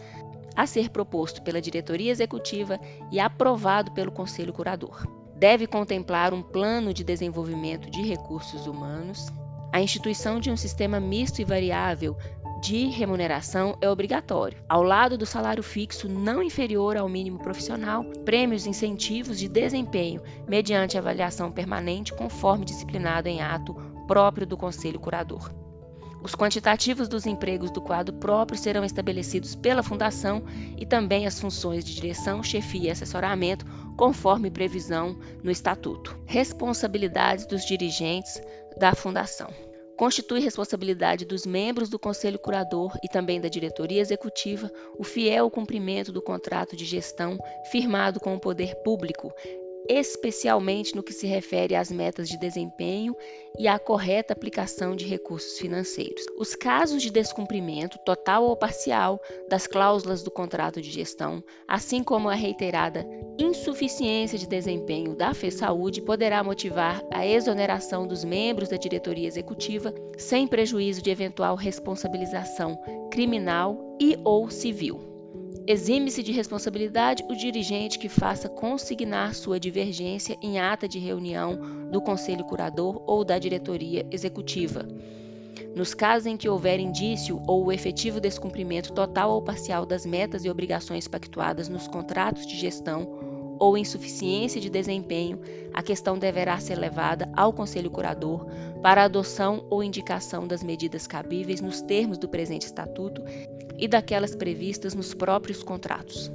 Speaker 1: a ser proposto pela diretoria executiva e aprovado pelo Conselho Curador. Deve contemplar um plano de desenvolvimento de recursos humanos. A instituição de um sistema misto e variável de remuneração é obrigatório, ao lado do salário fixo não inferior ao mínimo profissional, prêmios e incentivos de desempenho mediante avaliação permanente conforme disciplinado em ato próprio do Conselho Curador. Os quantitativos dos empregos do quadro próprio serão estabelecidos pela Fundação e também as funções de direção, chefia e assessoramento, conforme previsão no Estatuto. Responsabilidades dos dirigentes da Fundação. Constitui responsabilidade dos membros do Conselho Curador e também da diretoria executiva o fiel cumprimento do contrato de gestão firmado com o poder público, especialmente no que se refere às metas de desempenho e à correta aplicação de recursos financeiros. Os casos de descumprimento, total ou parcial, das cláusulas do contrato de gestão, assim como a reiterada insuficiência de desempenho da FESaúde, poderá motivar a exoneração dos membros da diretoria executiva, sem prejuízo de eventual responsabilização criminal e ou civil. Exime-se de responsabilidade o dirigente que faça consignar sua divergência em ata de reunião do Conselho Curador ou da diretoria executiva. Nos casos em que houver indício ou o efetivo descumprimento total ou parcial das metas e obrigações pactuadas nos contratos de gestão ou insuficiência de desempenho, a questão deverá ser levada ao Conselho Curador para adoção ou indicação das medidas cabíveis nos termos do presente estatuto e daquelas previstas nos próprios contratos.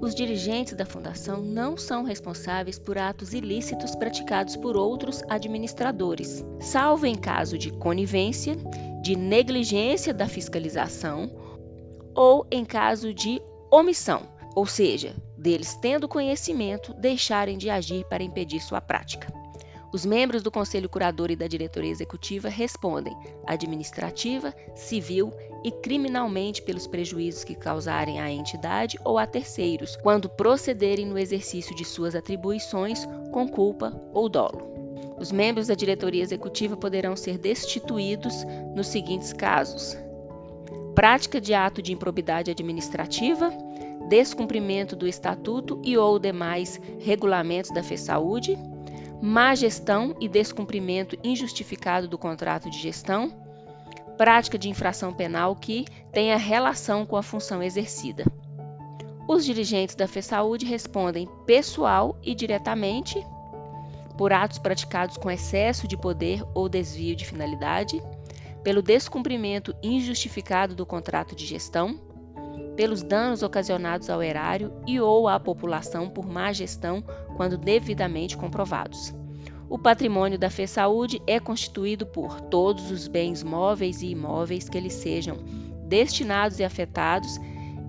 Speaker 1: Os dirigentes da fundação não são responsáveis por atos ilícitos praticados por outros administradores, salvo em caso de conivência, de negligência da fiscalização ou em caso de omissão, ou seja, deles tendo conhecimento, deixarem de agir para impedir sua prática. Os membros do Conselho Curador e da Diretoria Executiva respondem administrativa, civil e criminalmente pelos prejuízos que causarem à entidade ou a terceiros, quando procederem no exercício de suas atribuições com culpa ou dolo. Os membros da diretoria executiva poderão ser destituídos nos seguintes casos: prática de ato de improbidade administrativa, descumprimento do estatuto e ou demais regulamentos da FESAúde, má gestão e descumprimento injustificado do contrato de gestão, prática de infração penal que tenha relação com a função exercida. Os dirigentes da FESAúde respondem pessoal e diretamente por atos praticados com excesso de poder ou desvio de finalidade, pelo descumprimento injustificado do contrato de gestão, pelos danos ocasionados ao erário e ou à população por má gestão, quando devidamente comprovados. O patrimônio da FESaúde é constituído por todos os bens móveis e imóveis que lhes sejam destinados e afetados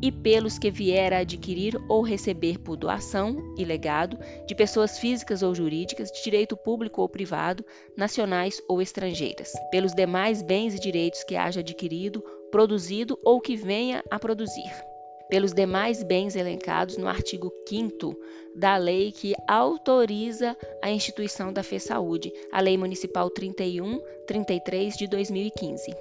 Speaker 1: e pelos que vier a adquirir ou receber por doação e legado de pessoas físicas ou jurídicas de direito público ou privado, nacionais ou estrangeiras, pelos demais bens e direitos que haja adquirido produzido ou que venha a produzir. Pelos demais bens elencados no artigo 5 da lei que autoriza a instituição da FESaúde, a Lei Municipal 3133 de 2015.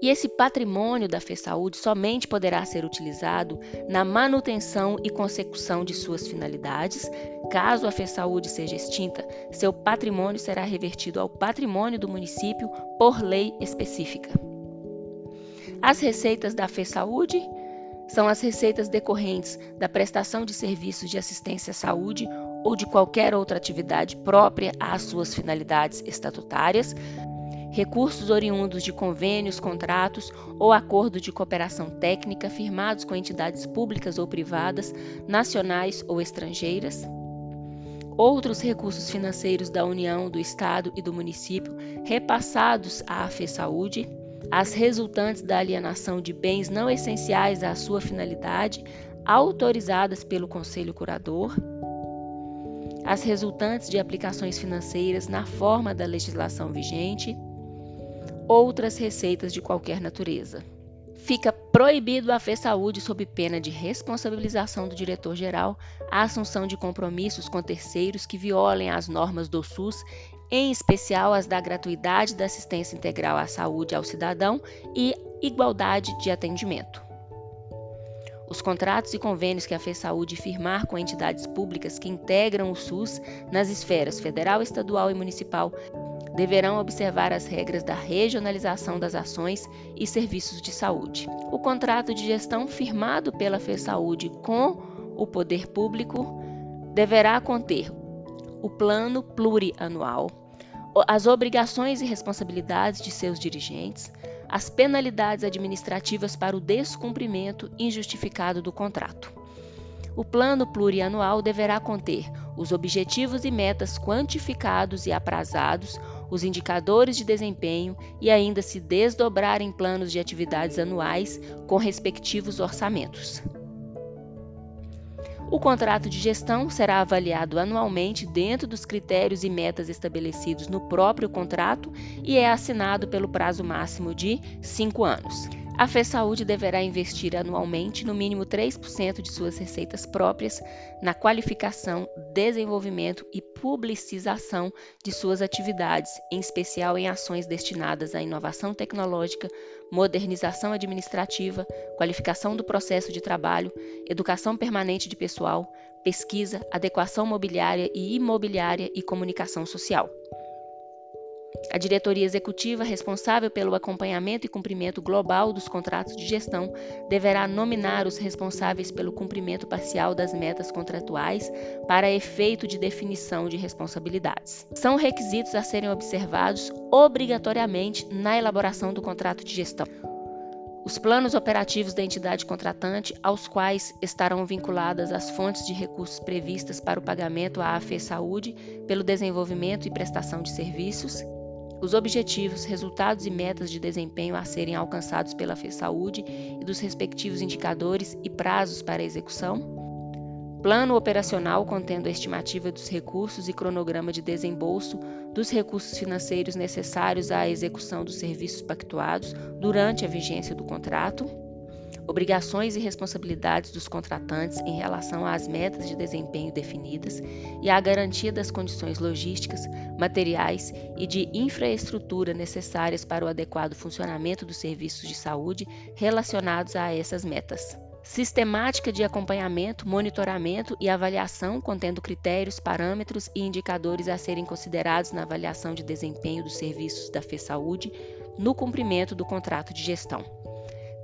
Speaker 1: E esse patrimônio da FESaúde somente poderá ser utilizado na manutenção e consecução de suas finalidades. Caso a FESaúde seja extinta, seu patrimônio será revertido ao patrimônio do município por lei específica. As receitas da FESaúde são as receitas decorrentes da prestação de serviços de assistência à saúde ou de qualquer outra atividade própria às suas finalidades estatutárias, recursos oriundos de convênios, contratos ou acordos de cooperação técnica firmados com entidades públicas ou privadas, nacionais ou estrangeiras, outros recursos financeiros da União, do Estado e do município repassados à FESaúde, as resultantes da alienação de bens não essenciais à sua finalidade, autorizadas pelo Conselho Curador, as resultantes de aplicações financeiras na forma da legislação vigente, outras receitas de qualquer natureza. Fica proibido a FESaúde, sob pena de responsabilização do diretor-geral, a assunção de compromissos com terceiros que violem as normas do SUS em especial as da gratuidade da assistência integral à saúde ao cidadão e igualdade de atendimento. Os contratos e convênios que a FESaúde firmar com entidades públicas que integram o SUS nas esferas federal, estadual e municipal deverão observar as regras da regionalização das ações e serviços de saúde. O contrato de gestão firmado pela FESaúde com o poder público deverá conter o plano plurianual, as obrigações e responsabilidades de seus dirigentes, as penalidades administrativas para o descumprimento injustificado do contrato. O plano plurianual deverá conter os objetivos e metas quantificados e aprazados, os indicadores de desempenho e ainda se desdobrar em planos de atividades anuais com respectivos orçamentos. O contrato de gestão será avaliado anualmente dentro dos critérios e metas estabelecidos no próprio contrato e é assinado pelo prazo máximo de cinco anos. A FESaúde deverá investir anualmente no mínimo 3% de suas receitas próprias na qualificação, desenvolvimento e publicização de suas atividades, em especial em ações destinadas à inovação tecnológica, modernização administrativa, qualificação do processo de trabalho, educação permanente de pessoal, pesquisa, adequação mobiliária e imobiliária e comunicação social. A diretoria executiva responsável pelo acompanhamento e cumprimento global dos contratos de gestão deverá nominar os responsáveis pelo cumprimento parcial das metas contratuais para efeito de definição de responsabilidades. São requisitos a serem observados obrigatoriamente na elaboração do contrato de gestão. Os planos operativos da entidade contratante, aos quais estarão vinculadas as fontes de recursos previstas para o pagamento à AFE Saúde pelo desenvolvimento e prestação de serviços, os objetivos, resultados e metas de desempenho a serem alcançados pela FESaúde e dos respectivos indicadores e prazos para execução, plano operacional contendo a estimativa dos recursos e cronograma de desembolso dos recursos financeiros necessários à execução dos serviços pactuados durante a vigência do contrato, obrigações e responsabilidades dos contratantes em relação às metas de desempenho definidas e a garantia das condições logísticas, materiais e de infraestrutura necessárias para o adequado funcionamento dos serviços de saúde relacionados a essas metas sistemática de acompanhamento, monitoramento e avaliação contendo critérios, parâmetros e indicadores a serem considerados na avaliação de desempenho dos serviços da FESaúde no cumprimento do contrato de gestão.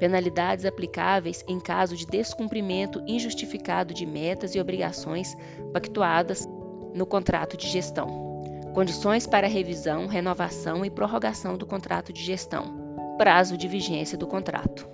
Speaker 1: Penalidades aplicáveis em caso de descumprimento injustificado de metas e obrigações pactuadas no contrato de gestão. Condições para revisão, renovação e prorrogação do contrato de gestão. Prazo de vigência do contrato.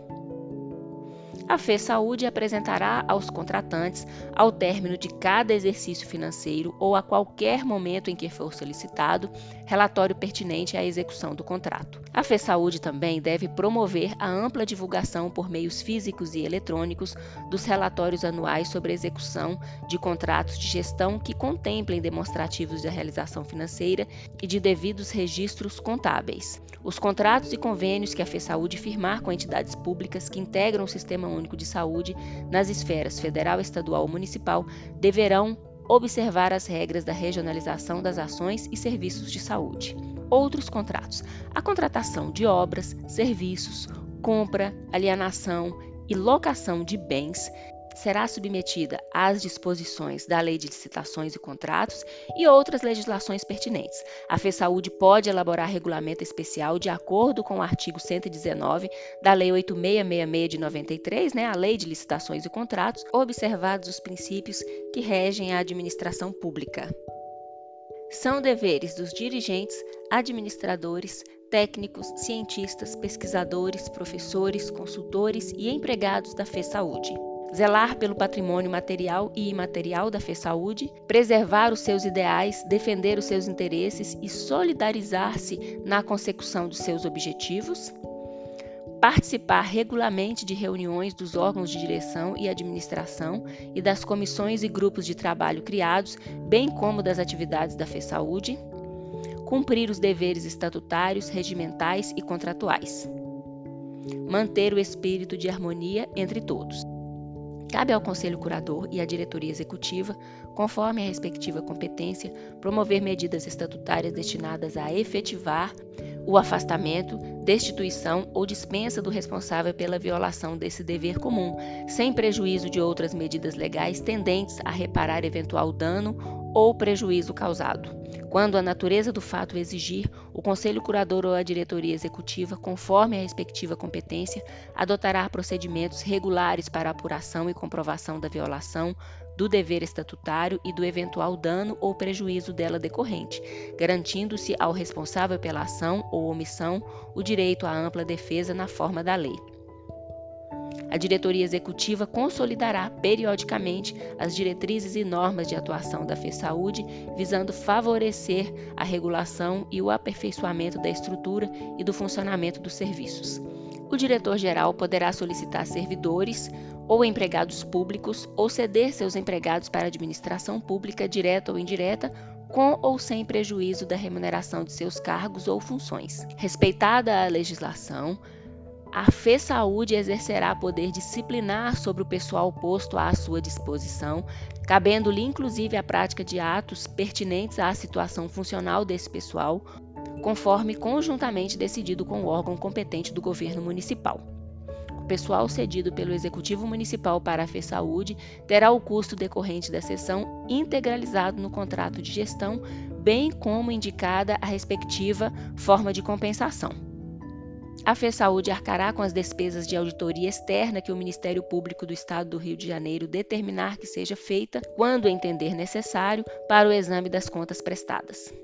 Speaker 1: A FE Saúde apresentará aos contratantes, ao término de cada exercício financeiro ou a qualquer momento em que for solicitado, relatório pertinente à execução do contrato. A FE Saúde também deve promover a ampla divulgação por meios físicos e eletrônicos dos relatórios anuais sobre execução de contratos de gestão que contemplem demonstrativos de realização financeira e de devidos registros contábeis. Os contratos e convênios que a FE Saúde firmar com entidades públicas que integram o Sistema Único de Saúde nas esferas federal, estadual ou municipal deverão observar as regras da regionalização das ações e serviços de saúde. Outros contratos: a contratação de obras, serviços, compra, alienação e locação de bens será submetida às disposições da Lei de Licitações e Contratos e outras legislações pertinentes. A FESaúde pode elaborar regulamento especial de acordo com o artigo 119 da Lei 8666 de 93, né, a Lei de Licitações e Contratos, observados os princípios que regem a administração pública. São deveres dos dirigentes, administradores, técnicos, cientistas, pesquisadores, professores, consultores e empregados da FESaúde zelar pelo patrimônio material e imaterial da FESaúde, preservar os seus ideais, defender os seus interesses e solidarizar-se na consecução dos seus objetivos, participar regularmente de reuniões dos órgãos de direção e administração e das comissões e grupos de trabalho criados, bem como das atividades da FESaúde, cumprir os deveres estatutários, regimentais e contratuais, manter o espírito de harmonia entre todos. Cabe ao Conselho Curador e à diretoria executiva, conforme a respectiva competência, promover medidas estatutárias destinadas a efetivar o afastamento, destituição ou dispensa do responsável pela violação desse dever comum, sem prejuízo de outras medidas legais tendentes a reparar eventual dano ou prejuízo causado. Quando a natureza do fato exigir, o Conselho Curador ou a diretoria executiva, conforme a respectiva competência, adotará procedimentos regulares para apuração e comprovação da violação do dever estatutário e do eventual dano ou prejuízo dela decorrente, garantindo-se ao responsável pela ação ou omissão o direito à ampla defesa na forma da lei. A diretoria executiva consolidará periodicamente as diretrizes e normas de atuação da FESaúde, visando favorecer a regulação e o aperfeiçoamento da estrutura e do funcionamento dos serviços. O diretor-geral poderá solicitar servidores ou empregados públicos ou ceder seus empregados para administração pública, direta ou indireta, com ou sem prejuízo da remuneração de seus cargos ou funções. Respeitada a legislação, a FE Saúde exercerá poder disciplinar sobre o pessoal posto à sua disposição, cabendo-lhe inclusive a prática de atos pertinentes à situação funcional desse pessoal, conforme conjuntamente decidido com o órgão competente do governo municipal. Pessoal cedido pelo Executivo Municipal para a FE Saúde terá o custo decorrente da sessão integralizado no contrato de gestão, bem como indicada a respectiva forma de compensação. A FESaúde arcará com as despesas de auditoria externa que o Ministério Público do Estado do Rio de Janeiro determinar que seja feita, quando entender necessário, para o exame das contas prestadas.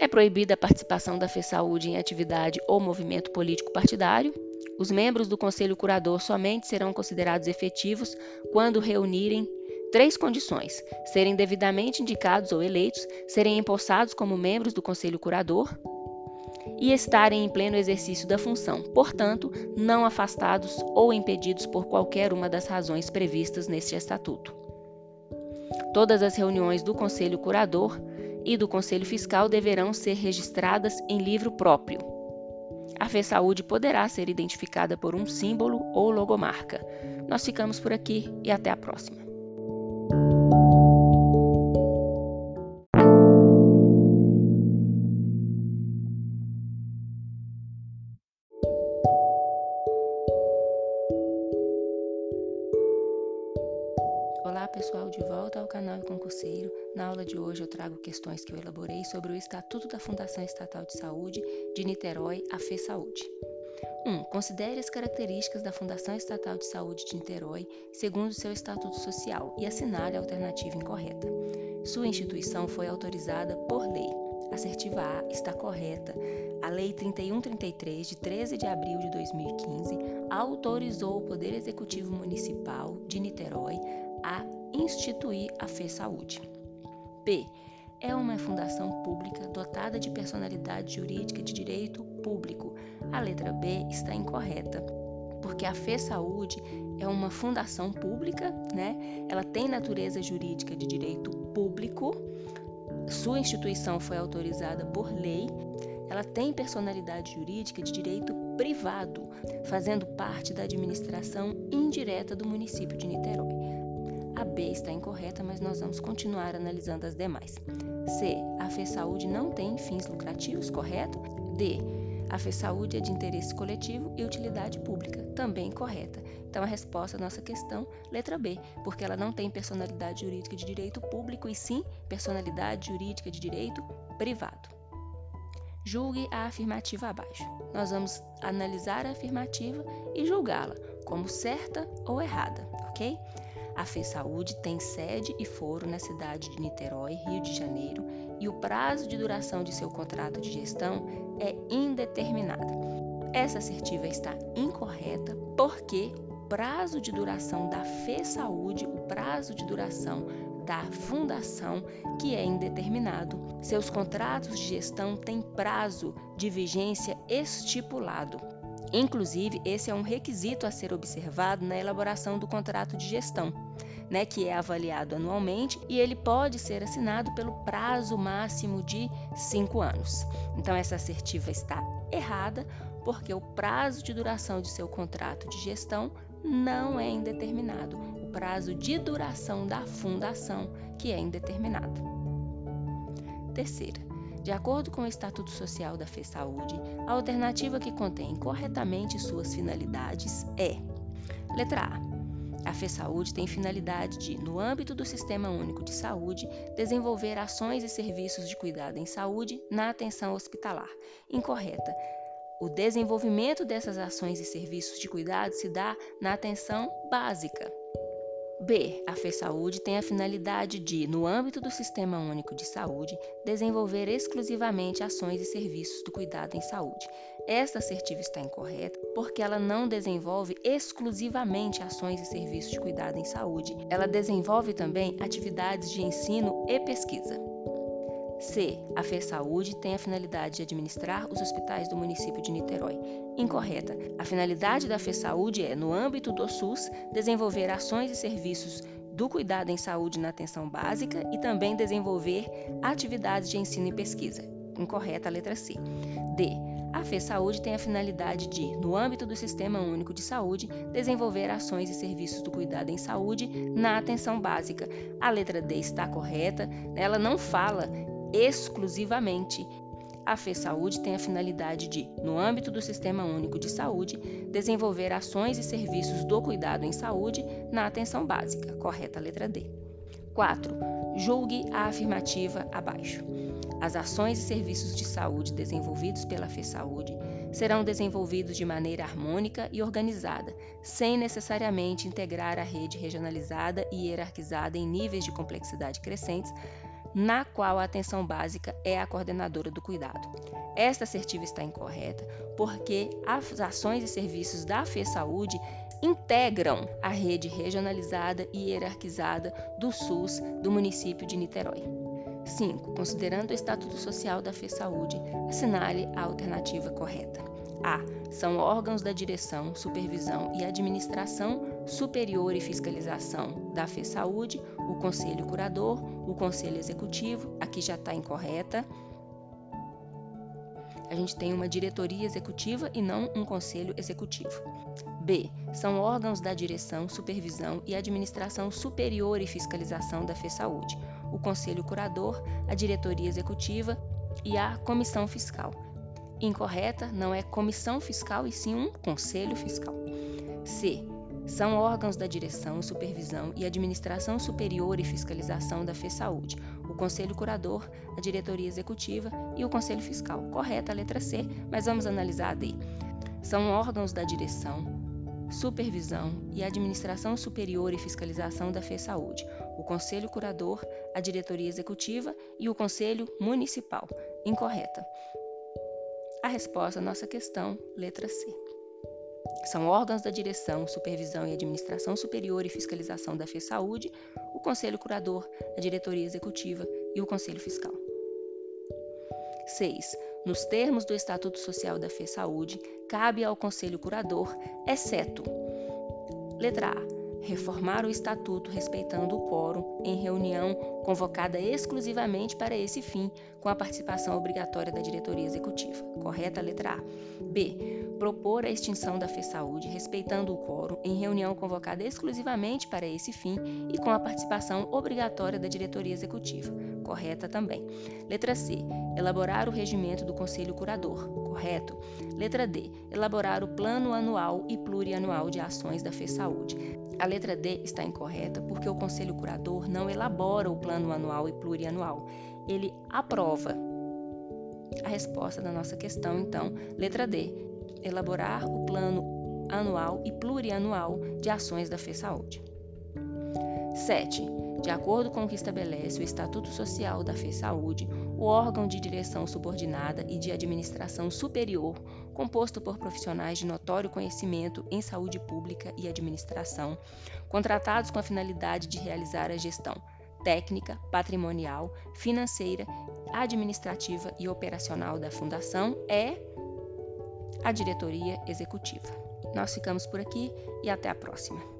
Speaker 1: É proibida a participação da FESaúde em atividade ou movimento político partidário. Os membros do Conselho Curador somente serão considerados efetivos quando reunirem três condições: serem devidamente indicados ou eleitos, serem empossados como membros do Conselho Curador, e estarem em pleno exercício da função, portanto, não afastados ou impedidos por qualquer uma das razões previstas neste estatuto. Todas as reuniões do Conselho Curador e do Conselho Fiscal deverão ser registradas em livro próprio. A Fê Saúde poderá ser identificada por um símbolo ou logomarca. Nós ficamos por aqui e até a próxima. Trago questões que eu elaborei sobre o Estatuto da Fundação Estatal de Saúde de Niterói, a Fê Saúde. 1. Um, considere as características da Fundação Estatal de Saúde de Niterói segundo seu estatuto social e assinale a alternativa incorreta. Sua instituição foi autorizada por lei. Assertiva A está correta. A Lei 3133, de 13 de abril de 2015, autorizou o Poder Executivo Municipal de Niterói a instituir a Fê Saúde. B. É uma fundação pública dotada de personalidade jurídica de direito público. A letra B está incorreta, porque a Fê Saúde é uma fundação pública, né? Ela tem natureza jurídica de direito público. Sua instituição foi autorizada por lei. Ela tem personalidade jurídica de direito privado, fazendo parte da administração indireta do município de Niterói. A B está incorreta, mas nós vamos continuar analisando as demais. C. A FESaúde não tem fins lucrativos, correto? D. A FESaúde é de interesse coletivo e utilidade pública, também correta. Então a resposta à nossa questão, letra B, porque ela não tem personalidade jurídica de direito público e sim personalidade jurídica de direito privado. Julgue a afirmativa abaixo. Nós vamos analisar a afirmativa e julgá-la como certa ou errada, ok? A FESaúde tem sede e foro na cidade de Niterói, Rio de Janeiro, e o prazo de duração de seu contrato de gestão é indeterminado. Essa assertiva está incorreta porque o prazo de duração da FESaúde, o prazo de duração da fundação, que é indeterminado. Seus contratos de gestão têm prazo de vigência estipulado. Inclusive, esse é um requisito a ser observado na elaboração do contrato de gestão, né, que é avaliado anualmente e ele pode ser assinado pelo prazo máximo de cinco anos. Então, essa assertiva está errada porque o prazo de duração de seu contrato de gestão não é indeterminado, o prazo de duração da fundação que é indeterminado. Terceira, de acordo com o Estatuto Social da FESaúde, a alternativa que contém corretamente suas finalidades é: letra A. A FESaúde tem finalidade de, no âmbito do Sistema Único de Saúde, desenvolver ações e serviços de cuidado em saúde na atenção hospitalar. Incorreta. O desenvolvimento dessas ações e serviços de cuidado se dá na atenção básica. B. A FESaúde tem a finalidade de, no âmbito do Sistema Único de Saúde, desenvolver exclusivamente ações e serviços do cuidado em saúde. Esta assertiva está incorreta porque ela não desenvolve exclusivamente ações e serviços de cuidado em saúde. Ela desenvolve também atividades de ensino e pesquisa. C. A FESaúde tem a finalidade de administrar os hospitais do município de Niterói. Incorreta. A finalidade da FESaúde é, no âmbito do SUS, desenvolver ações e serviços do cuidado em saúde na atenção básica e também desenvolver atividades de ensino e pesquisa. Incorreta a letra C. D. A FESaúde tem a finalidade de, no âmbito do Sistema Único de Saúde, desenvolver ações e serviços do cuidado em saúde na atenção básica. A letra D está correta, ela não fala exclusivamente. A FESaúde tem a finalidade de, no âmbito do Sistema Único de Saúde, desenvolver ações e serviços do cuidado em saúde na atenção básica. Correta letra D. 4. Julgue a afirmativa abaixo. As ações e serviços de saúde desenvolvidos pela FESaúde serão desenvolvidos de maneira harmônica e organizada, sem necessariamente integrar a rede regionalizada e hierarquizada em níveis de complexidade crescentes, na qual a atenção básica é a coordenadora do cuidado. Esta assertiva está incorreta porque as ações e serviços da FESaúde integram a rede regionalizada e hierarquizada do SUS do município de Niterói. 5. Considerando o Estatuto Social da FESaúde, assinale a alternativa correta. A. São órgãos da direção, supervisão e administração superior e fiscalização da FESaúde, o Conselho Curador, o Conselho Executivo, aqui já está incorreta. A gente tem uma diretoria executiva e não um conselho executivo. B. São órgãos da direção, supervisão e administração superior e fiscalização da FESaúde, o Conselho Curador, a diretoria executiva e a comissão fiscal. Incorreta, não é comissão fiscal e sim um conselho fiscal. C. São órgãos da direção, supervisão e administração superior e fiscalização da FESaúde, o Conselho Curador, a diretoria executiva e o Conselho Fiscal. Correta a letra C, mas vamos analisar a D. São órgãos da direção, supervisão e administração superior e fiscalização da FESaúde, o Conselho Curador, a diretoria executiva e o Conselho Municipal. Incorreta. A resposta à nossa questão, letra C. São órgãos da direção, supervisão e administração superior e fiscalização da FESaúde, o Conselho Curador, a diretoria executiva e o Conselho Fiscal. 6. Nos termos do Estatuto Social da FESaúde, cabe ao Conselho Curador, exceto: letra A reformar o estatuto respeitando o quórum em reunião convocada exclusivamente para esse fim, com a participação obrigatória da diretoria executiva. Correta a letra A. B. Propor a extinção da FESaúde respeitando o quórum em reunião convocada exclusivamente para esse fim e com a participação obrigatória da diretoria executiva. Correta também. Letra C. Elaborar o regimento do Conselho Curador. Correto. Letra D. Elaborar o plano anual e plurianual de ações da FESaúde. A letra D está incorreta porque o Conselho Curador não elabora o plano anual e plurianual, ele aprova. A resposta da nossa questão, então, letra D, elaborar o plano anual e plurianual de ações da FESaúde. 7. De acordo com o que estabelece o Estatuto Social da FESaúde, o órgão de direção subordinada e de administração superior, composto por profissionais de notório conhecimento em saúde pública e administração, contratados com a finalidade de realizar a gestão técnica, patrimonial, financeira, administrativa e operacional da Fundação, é a diretoria executiva. Nós ficamos por aqui e até a próxima.